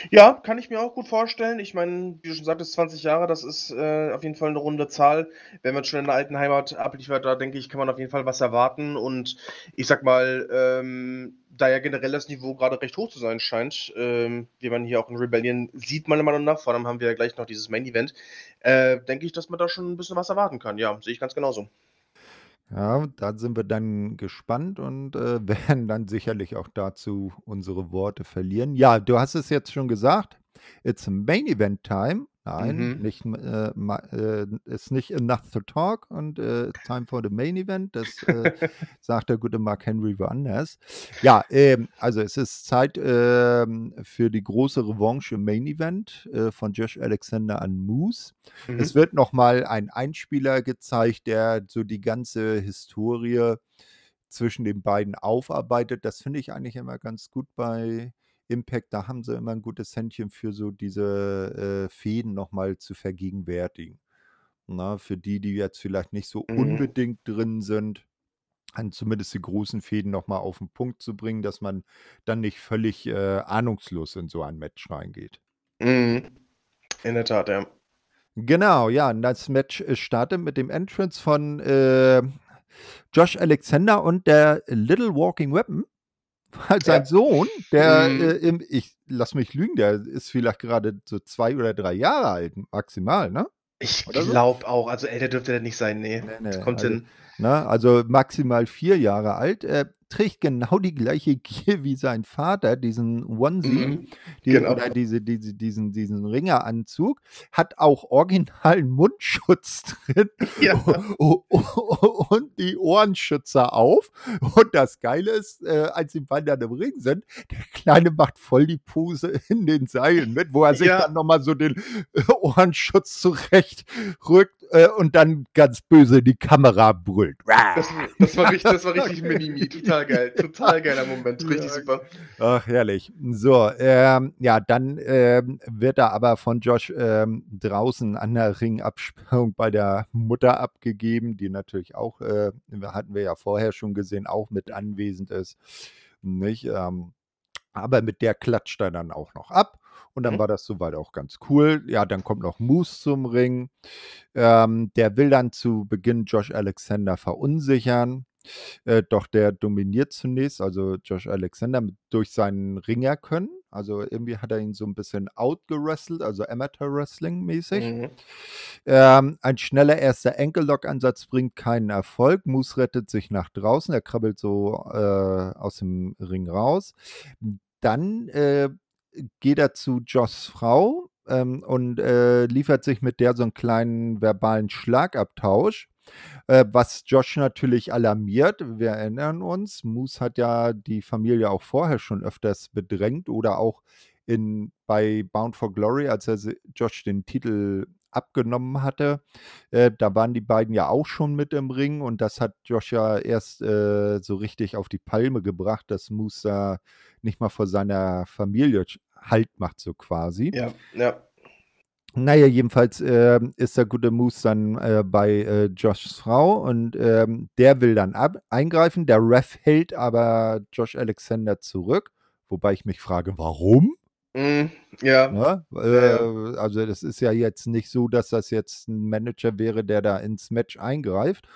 [SPEAKER 2] Ja, kann ich mir auch gut vorstellen. Ich meine, wie du schon sagtest, 20 Jahre, das ist äh, auf jeden Fall eine runde Zahl. Wenn man schon in der alten Heimat abliefert, da denke ich, kann man auf jeden Fall was erwarten. Und ich sag mal, ähm, da ja generell das Niveau gerade recht hoch zu sein scheint, ähm, wie man hier auch in Rebellion sieht, meiner Meinung nach, vor allem haben wir ja gleich noch dieses Main Event, äh, denke ich, dass man da schon ein bisschen was erwarten kann. Ja, sehe ich ganz genauso.
[SPEAKER 1] Ja, da sind wir dann gespannt und äh, werden dann sicherlich auch dazu unsere Worte verlieren. Ja, du hast es jetzt schon gesagt. It's Main Event Time. Nein,
[SPEAKER 2] Mhm.
[SPEAKER 1] nicht, äh, äh, ist nicht enough to talk und äh, time for the Main Event. Das äh, sagt der gute Mark Henry woanders. Ja, ähm, also es ist Zeit ähm, für die große Revanche im Main Event äh, von Josh Alexander an Moose. Es
[SPEAKER 2] Mhm.
[SPEAKER 1] wird nochmal ein Einspieler gezeigt, der so die ganze Historie zwischen den beiden aufarbeitet. Das finde ich eigentlich immer ganz gut bei Impact. Da haben sie immer ein gutes Händchen für so diese äh, Fäden nochmal zu vergegenwärtigen. Na, für die, die jetzt vielleicht nicht so
[SPEAKER 2] Mhm.
[SPEAKER 1] unbedingt drin sind, an zumindest die großen Fäden nochmal auf den Punkt zu bringen, dass man dann nicht völlig äh, ahnungslos in so ein Match reingeht.
[SPEAKER 2] Mhm. In der Tat, ja.
[SPEAKER 1] Genau, ja, das Match äh, startet mit dem Entrance von äh, Josh Alexander und der Little Walking Weapon. Weil sein
[SPEAKER 2] Ja.
[SPEAKER 1] Sohn, der,
[SPEAKER 2] Mhm.
[SPEAKER 1] äh, im, ich lass mich lügen, der ist vielleicht gerade so zwei oder drei Jahre alt, maximal, ne?
[SPEAKER 2] Ich
[SPEAKER 1] Oder so?
[SPEAKER 2] glaube auch, also älter dürfte der nicht sein, nee.
[SPEAKER 1] Nee, nee,
[SPEAKER 2] kommt
[SPEAKER 1] also,
[SPEAKER 2] hin.
[SPEAKER 1] ne, also maximal vier Jahre alt. Er trägt genau die gleiche Gier wie sein Vater, diesen Onesie,
[SPEAKER 2] Mhm.
[SPEAKER 1] die,
[SPEAKER 2] Genau.
[SPEAKER 1] oder diese, diese, diesen, diesen Ringeranzug, hat auch originalen Mundschutz drin
[SPEAKER 2] Ja.
[SPEAKER 1] und die Ohrenschützer auf. Und das Geile ist, äh, als die beiden dann im Ring sind, der Kleine macht voll die Pose in den Seilen mit, wo er sich
[SPEAKER 2] Ja.
[SPEAKER 1] dann nochmal so den äh, Ohrenschutz zurecht rückt äh, und dann ganz böse in die Kamera brüllt.
[SPEAKER 2] Das, das, war richtig, das war richtig Mini-Me. Total geil. Total geiler Moment. Richtig
[SPEAKER 1] Ja.
[SPEAKER 2] super.
[SPEAKER 1] Ach, herrlich. So, ähm, ja, dann ähm, wird er aber von Josh ähm, draußen an der Ringabsperrung bei der Mutter abgegeben, die natürlich auch, äh, hatten wir ja vorher schon gesehen, auch mit anwesend ist. Nicht? Ähm, aber mit der klatscht er dann auch noch ab. Und dann
[SPEAKER 2] Mhm.
[SPEAKER 1] war das soweit auch ganz cool. Ja, dann kommt noch Moose zum Ring. Ähm, der will dann zu Beginn Josh Alexander verunsichern. Äh, doch der dominiert zunächst, also Josh Alexander mit, durch seinen Ringerkönnen. Also irgendwie hat er ihn so ein bisschen outgerestelt, also Amateur-Wrestling-mäßig.
[SPEAKER 2] Mhm.
[SPEAKER 1] Ähm, ein schneller erster Ankle-Lock-Ansatz bringt keinen Erfolg. Moose rettet sich nach draußen, er krabbelt so äh, aus dem Ring raus. Dann äh, geht er zu Joss Frau ähm, und äh, liefert sich mit der so einen kleinen verbalen Schlagabtausch. Äh, was Josh natürlich alarmiert. Wir erinnern uns, Moose hat ja die Familie auch vorher schon öfters bedrängt oder auch in, bei Bound for Glory, als er Josh den Titel abgenommen hatte. Äh, da waren die beiden ja auch schon mit im Ring und das hat Josh ja erst äh, so richtig auf die Palme gebracht, dass Moose da nicht mal vor seiner Familie Halt macht, so quasi.
[SPEAKER 2] Ja, ja.
[SPEAKER 1] Naja, jedenfalls ähm, ist der gute Moose dann äh, bei äh, Joshs Frau und ähm, der will dann ab eingreifen. Der Ref hält aber Josh Alexander zurück, wobei ich mich frage, warum?
[SPEAKER 2] Mhm. Ja.
[SPEAKER 1] Ne? Äh, also das ist ja jetzt nicht so, dass das jetzt ein Manager wäre, der da ins Match eingreift.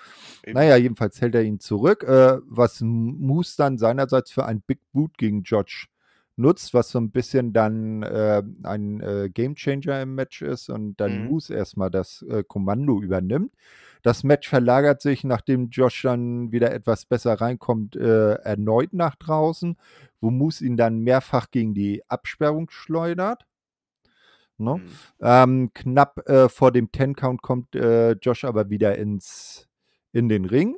[SPEAKER 2] Eben.
[SPEAKER 1] Naja, jedenfalls hält er ihn zurück, äh, was Moose dann seinerseits für ein Big Boot gegen Josh nutzt, was so ein bisschen dann äh, ein äh, Gamechanger im Match ist und dann
[SPEAKER 2] Mhm.
[SPEAKER 1] Moose erstmal das äh, Kommando übernimmt. Das Match verlagert sich, nachdem Josh dann wieder etwas besser reinkommt, äh, erneut nach draußen, wo Moose ihn dann mehrfach gegen die Absperrung schleudert. Ne?
[SPEAKER 2] Mhm.
[SPEAKER 1] Ähm, knapp äh, vor dem Ten-Count kommt äh, Josh aber wieder ins, in den Ring.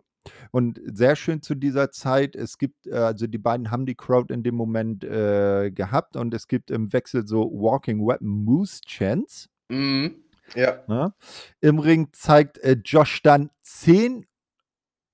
[SPEAKER 1] Und sehr schön zu dieser Zeit, es gibt, äh, also die beiden haben die Crowd in dem Moment äh, gehabt und es gibt im Wechsel so Walking Weapon Moose Chants.
[SPEAKER 2] Mhm. Ja.
[SPEAKER 1] Ne? Im Ring zeigt äh, Josh dann 10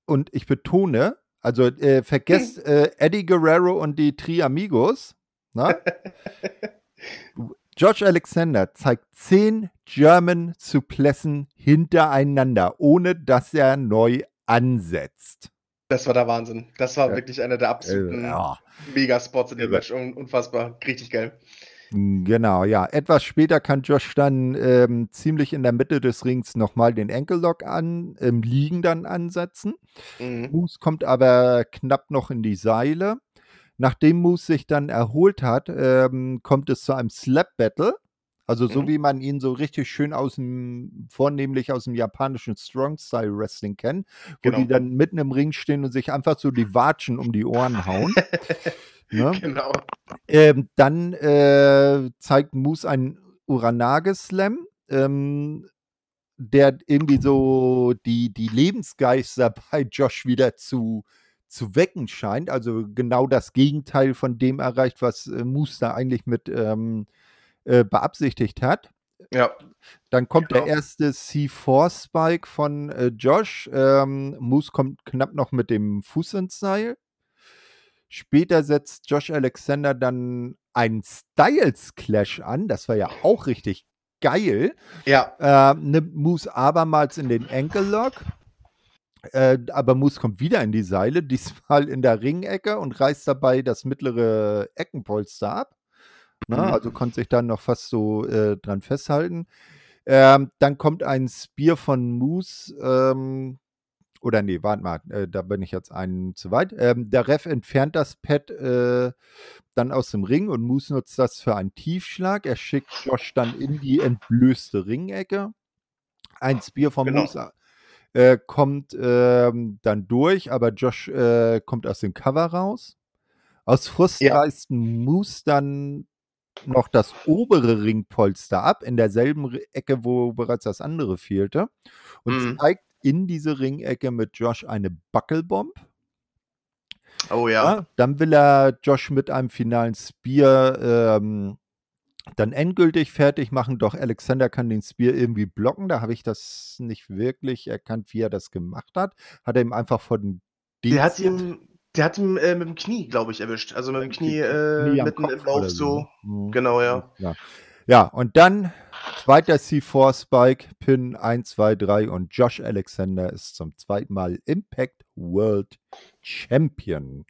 [SPEAKER 1] und ich betone, also äh, vergesst äh, Eddie Guerrero und die Tri Amigos. Ne? Josh Alexander zeigt 10 German Suplessen hintereinander, ohne dass er neu ansetzt.
[SPEAKER 2] Das war der Wahnsinn. Das war
[SPEAKER 1] Ja.
[SPEAKER 2] wirklich einer der absoluten
[SPEAKER 1] Äh, ja.
[SPEAKER 2] Megaspots in dem. Match. Un unfassbar. Richtig geil.
[SPEAKER 1] Genau, ja. Etwas später kann Josh dann ähm, ziemlich in der Mitte des Rings nochmal den Ankle Lock an, im Liegen dann ansetzen.
[SPEAKER 2] Mhm.
[SPEAKER 1] Moose kommt aber knapp noch in die Seile. Nachdem Moose sich dann erholt hat, ähm, kommt es zu einem Slap Battle. Also so
[SPEAKER 2] Mhm.
[SPEAKER 1] wie man ihn so richtig schön aus dem, vornehmlich aus dem japanischen Strong Style Wrestling kennt, wo
[SPEAKER 2] Genau.
[SPEAKER 1] die dann mitten im Ring stehen und sich einfach so die Watschen um die Ohren hauen. ne?
[SPEAKER 2] Genau.
[SPEAKER 1] Ähm, dann äh, zeigt Moose einen Uranage-Slam, ähm, der irgendwie so die, die Lebensgeister bei Josh wieder zu, zu wecken scheint. Also genau das Gegenteil von dem erreicht, was äh, Moose da eigentlich mit ähm, äh, beabsichtigt hat.
[SPEAKER 2] Ja.
[SPEAKER 1] Dann kommt
[SPEAKER 2] Genau.
[SPEAKER 1] der erste C4-Spike von äh, Josh. Ähm, Moose kommt knapp noch mit dem Fuß ins Seil. Später setzt Josh Alexander dann einen Styles Clash an. Das war ja auch richtig geil.
[SPEAKER 2] Ja.
[SPEAKER 1] Äh, nimmt Moose abermals in den Ankle Lock. Äh, aber Moose kommt wieder in die Seile, diesmal in der Ringecke und reißt dabei das mittlere Eckenpolster ab. Ne?
[SPEAKER 2] Mhm.
[SPEAKER 1] Also konnte sich dann noch fast so äh, dran festhalten. Ähm, dann kommt ein Spear von Moose. Ähm, oder nee, warte mal, äh, da bin ich jetzt einen zu weit. Ähm, der Ref entfernt das Pad äh, dann aus dem Ring und Moose nutzt das für einen Tiefschlag. Er schickt Josh dann in die entblößte Ringecke. Ein Spear von
[SPEAKER 2] Genau.
[SPEAKER 1] Moose äh, kommt ähm, dann durch, aber Josh äh, kommt aus dem Cover raus. Aus Frust
[SPEAKER 2] Ja.
[SPEAKER 1] reißt Moose dann noch das obere Ringpolster ab, in derselben Ecke, wo bereits das andere fehlte. Und
[SPEAKER 2] Mhm.
[SPEAKER 1] zeigt in diese Ringecke mit Josh eine Buckelbomb.
[SPEAKER 2] Oh ja.
[SPEAKER 1] Ja, dann will er Josh mit einem finalen Spear ähm, dann endgültig fertig machen, doch Alexander kann den Spear irgendwie blocken. Da habe ich das nicht wirklich erkannt, wie er das gemacht hat. Hat er ihm einfach vor den
[SPEAKER 2] Der hat
[SPEAKER 1] Dienst-
[SPEAKER 2] ihn, der hat ihn äh, mit dem Knie, glaube ich, erwischt. Also mit dem Knie, äh,
[SPEAKER 1] Knie
[SPEAKER 2] mitten im
[SPEAKER 1] Kopf oder
[SPEAKER 2] Lauf so.
[SPEAKER 1] ne? Mhm.
[SPEAKER 2] Genau, ja.
[SPEAKER 1] Ja. ja, und dann zweiter C4 Spike, Pin 1, 2, 3 und Josh Alexander ist zum zweiten Mal Impact World Champion.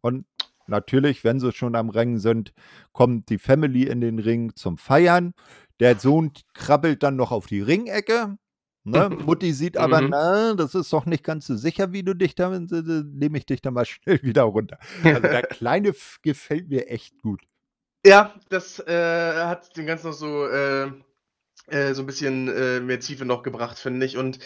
[SPEAKER 1] Und natürlich, wenn sie schon am Ring sind, kommt die Family in den Ring zum Feiern. Der Sohn krabbelt dann noch auf die Ringecke. Ne? Mutti sieht aber,
[SPEAKER 2] Mhm.
[SPEAKER 1] na, das ist doch nicht ganz so sicher, wie du dich da, nehme ich dich dann mal schnell wieder runter. Also der Kleine gefällt mir echt gut.
[SPEAKER 2] Ja, das äh, hat den Ganzen noch so, äh, äh, so ein bisschen äh, mehr Tiefe noch gebracht, finde ich. Und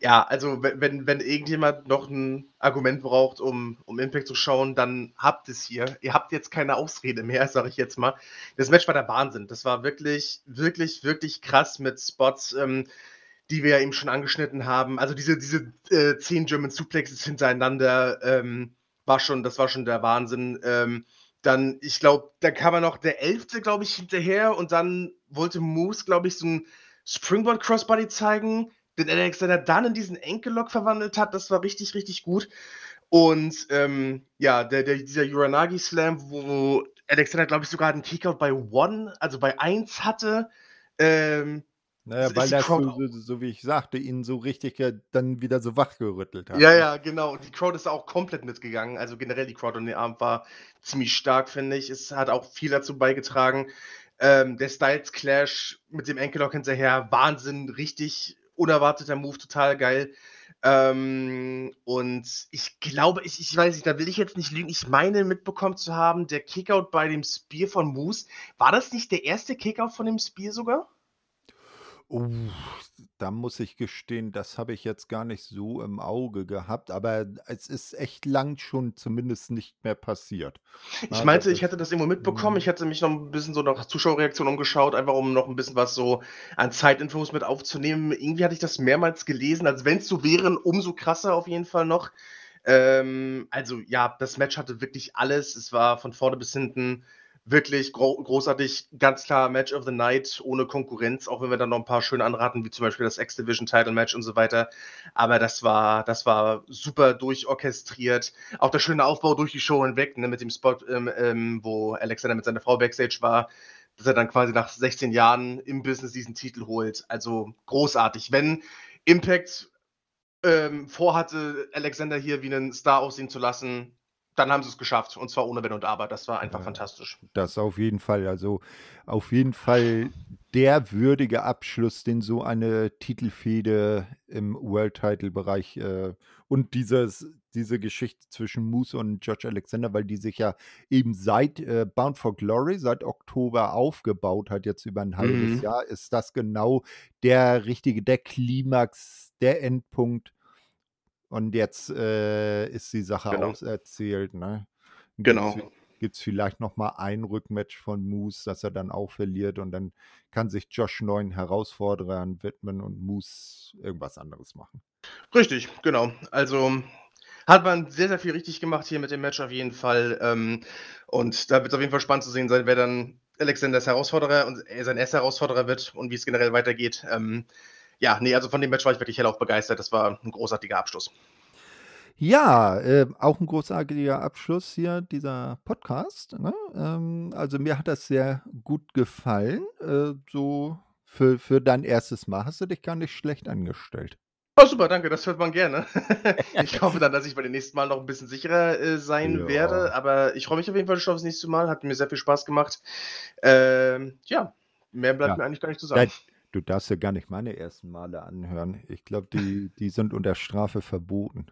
[SPEAKER 2] ja, also wenn, wenn, wenn irgendjemand noch ein Argument braucht, um, um Impact zu schauen, dann habt es hier. Ihr habt jetzt keine Ausrede mehr, sage ich jetzt mal. Das Match war der Wahnsinn. Das war wirklich, wirklich, wirklich krass mit Spots, ähm, die wir ja eben schon angeschnitten haben. Also diese, diese äh, zehn German Suplexes hintereinander ähm, war schon, das war schon der Wahnsinn. Ähm, dann, ich glaube, da kam er noch der Elfte, glaube ich, hinterher und dann wollte Moose, glaube ich, so ein Springboard Crossbody zeigen, den Alexander dann in diesen Enkellock verwandelt hat. Das war richtig, richtig gut. Und ähm, ja, der, der, dieser Uranagi Slam, wo Alexander, glaube ich, sogar einen Kickout bei One, also bei 1 hatte. Ähm,
[SPEAKER 1] Naja,
[SPEAKER 2] Ist
[SPEAKER 1] weil
[SPEAKER 2] die
[SPEAKER 1] das so, so, wie ich sagte, ihn so richtig dann wieder so wachgerüttelt hat.
[SPEAKER 2] Ja, ja, genau. Die Crowd ist auch komplett mitgegangen. Also generell die Crowd an den Abend war ziemlich stark, finde ich. Es hat auch viel dazu beigetragen. Ähm, der Styles Clash mit dem Enkellock hinterher, Wahnsinn, richtig unerwarteter Move, total geil. Ähm, und ich glaube, ich, ich weiß nicht, da will ich jetzt nicht lügen. Ich meine mitbekommen zu haben, der Kickout bei dem Spear von Moose, war das nicht der erste Kickout von dem Spear sogar?
[SPEAKER 1] Oh, da muss ich gestehen, das habe ich jetzt gar nicht so im Auge gehabt, aber es ist echt lang schon zumindest nicht mehr passiert.
[SPEAKER 2] Ich ja, meinte, ich hätte das irgendwo mitbekommen. Ich mhm. hätte mich noch ein bisschen so nach Zuschauerreaktionen umgeschaut, einfach um noch ein bisschen was so an Zeitinfos mit aufzunehmen. Irgendwie hatte ich das mehrmals gelesen, als wenn es so wären, umso krasser auf jeden Fall noch. Ähm, also ja, das Match hatte wirklich alles. Es war von vorne bis hinten wirklich gro großartig, ganz klar Match of the Night, ohne Konkurrenz, auch wenn wir dann noch ein paar schöne anraten, wie zum Beispiel das X-Division-Title-Match und so weiter. Aber das war, das war super durchorchestriert. Auch der schöne Aufbau durch die Show hinweg, ne, mit dem Spot, ähm, ähm, wo Alexander mit seiner Frau Backstage war, dass er dann quasi nach 16 Jahren im Business diesen Titel holt. Also großartig. Wenn Impact ähm, vorhatte, Alexander hier wie einen Star aussehen zu lassen, dann haben sie es geschafft. Und zwar ohne Wenn und Aber. Das war einfach ja, fantastisch.
[SPEAKER 1] Das auf jeden Fall. Also auf jeden Fall der würdige Abschluss, den so eine Titelfehde im World-Title-Bereich äh, und dieses, diese Geschichte zwischen Moose und George Alexander, weil die sich ja eben seit äh, Bound for Glory, seit Oktober aufgebaut hat, jetzt über ein halbes mhm. Jahr, ist das genau der richtige, der Klimax, der Endpunkt und jetzt äh, ist die Sache genau. auserzählt. Ne?
[SPEAKER 2] Genau.
[SPEAKER 1] Gibt es vielleicht noch mal ein Rückmatch von Moose, dass er dann auch verliert und dann kann sich Josh neuen Herausforderern widmen und Moose irgendwas anderes machen.
[SPEAKER 2] Richtig, genau. Also hat man sehr, sehr viel richtig gemacht hier mit dem Match auf jeden Fall. Ähm, und da wird es auf jeden Fall spannend zu sehen sein, wer dann Alexanders Herausforderer und er sein erster Herausforderer wird und wie es generell weitergeht. Ähm, ja, nee, also von dem Match war ich wirklich hellauf begeistert. Das war ein großartiger Abschluss.
[SPEAKER 1] Ja, äh, auch ein großartiger Abschluss hier, dieser Podcast. Ne? Ähm, also mir hat das sehr gut gefallen. Äh, so für, für dein erstes Mal hast du dich gar nicht schlecht angestellt.
[SPEAKER 2] Oh, super, danke, das hört man gerne. ich hoffe dann, dass ich bei den nächsten Mal noch ein bisschen sicherer äh, sein ja. werde. Aber ich freue mich auf jeden Fall schon aufs nächste Mal. Hat mir sehr viel Spaß gemacht. Ähm, ja, mehr bleibt ja. mir eigentlich gar nicht zu sagen.
[SPEAKER 1] Du darfst ja gar nicht meine ersten Male anhören. Ich glaube, die, die sind unter Strafe verboten.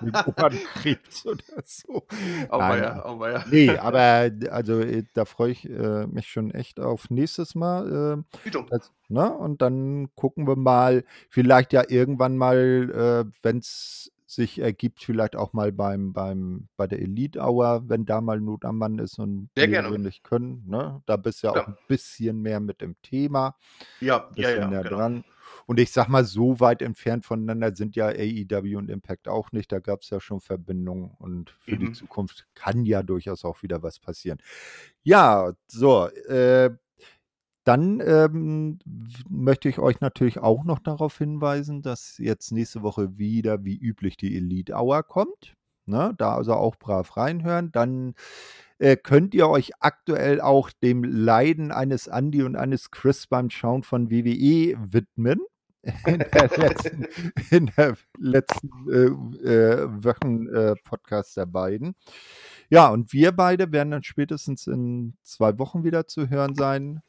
[SPEAKER 1] Mit Ohrenkrebs oder so.
[SPEAKER 2] Auweia, auweia.
[SPEAKER 1] Nee, aber also äh, da freue ich äh, mich schon echt auf nächstes Mal. Äh, das, ne? Und dann gucken wir mal, vielleicht ja irgendwann mal, äh, wenn es sich ergibt, vielleicht auch mal beim, beim, bei der Elite Hour, wenn da mal Not am Mann ist und
[SPEAKER 2] Sehr gerne.
[SPEAKER 1] nicht können. Ne? Da bist du ja, ja, auch ein bisschen mehr mit dem Thema.
[SPEAKER 2] Ja,
[SPEAKER 1] ja, ja. Genau. dran. Und ich sag mal, so weit entfernt voneinander sind ja AEW und Impact auch nicht. Da gab es ja schon Verbindungen und für mhm. die Zukunft kann ja durchaus auch wieder was passieren. Ja, so, äh, dann ähm, möchte ich euch natürlich auch noch darauf hinweisen, dass jetzt nächste Woche wieder wie üblich die Elite Hour kommt. Ne? Da also auch brav reinhören. Dann äh, könnt ihr euch aktuell auch dem Leiden eines Andy und eines Chris beim Schauen von WWE widmen. In der letzten, in der letzten äh, äh, Wochen-Podcast der beiden. Ja, und wir beide werden dann spätestens in zwei Wochen wieder zu hören sein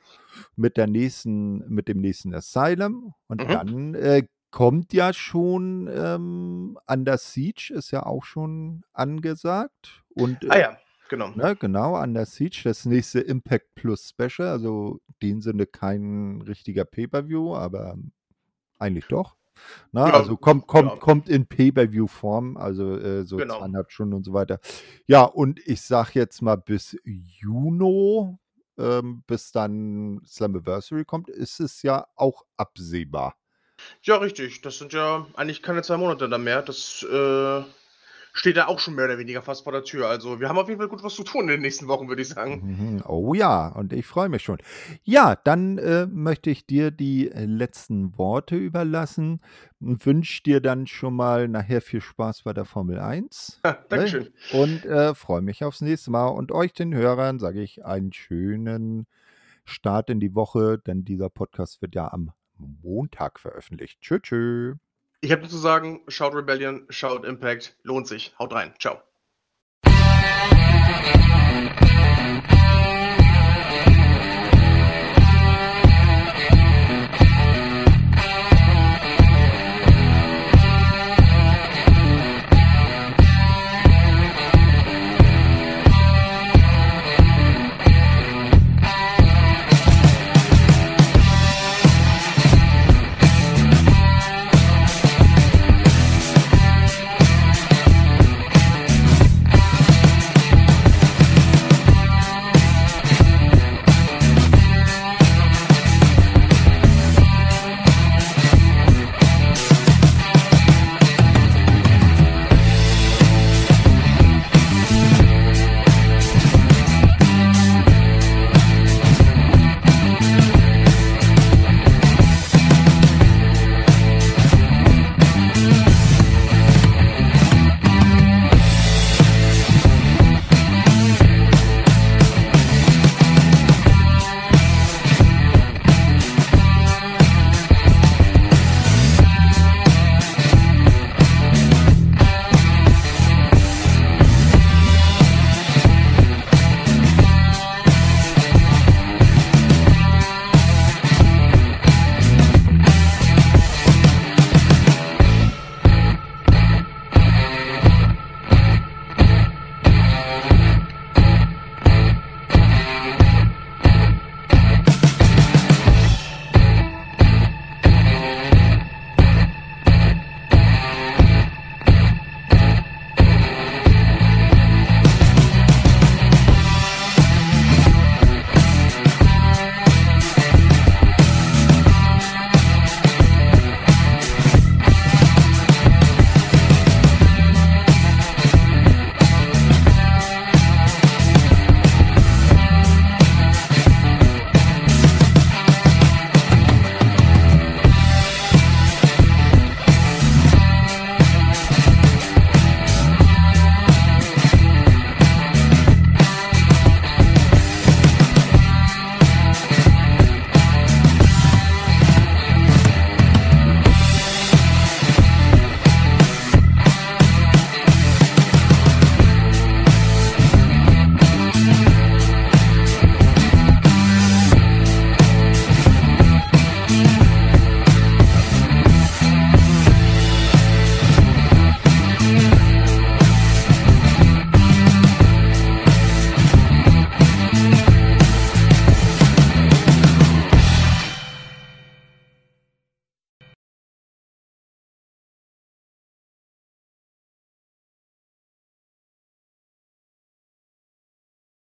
[SPEAKER 1] mit der nächsten, mit dem nächsten Asylum. Und mhm. dann äh, kommt ja schon ähm, Under Siege, ist ja auch schon angesagt. Und,
[SPEAKER 2] ah ja, genau.
[SPEAKER 1] Ne, genau, Under Siege, das nächste Impact Plus Special. Also in dem Sinne kein richtiger Pay-Per-View, aber eigentlich doch. Na, ja, also kommt, kommt, genau. kommt in Pay-Per-View-Form, also äh, so genau. zweieinhalb Stunden und so weiter. Ja, und ich sag jetzt mal bis Juni, ähm, bis dann Slammiversary kommt, ist es ja auch absehbar.
[SPEAKER 2] Ja, richtig. Das sind ja eigentlich keine zwei Monate dann mehr. Das äh, steht ja auch schon mehr oder weniger fast vor der Tür. Also wir haben auf jeden Fall gut was zu tun in den nächsten Wochen, würde ich sagen.
[SPEAKER 1] Mhm. Oh ja, und ich freue mich schon. Ja, dann äh, möchte ich dir die letzten Worte überlassen und wünsche dir dann schon mal nachher viel Spaß bei der Formel 1.
[SPEAKER 2] Ja, Dankeschön.
[SPEAKER 1] Ne? Und äh, freue mich aufs nächste Mal. Und euch, den Hörern, sage ich einen schönen Start in die Woche, denn dieser Podcast wird ja am Montag veröffentlicht. Tschüss. tschüss.
[SPEAKER 2] Ich habe nur zu sagen, schaut Rebellion, schaut Impact, lohnt sich. Haut rein. Ciao.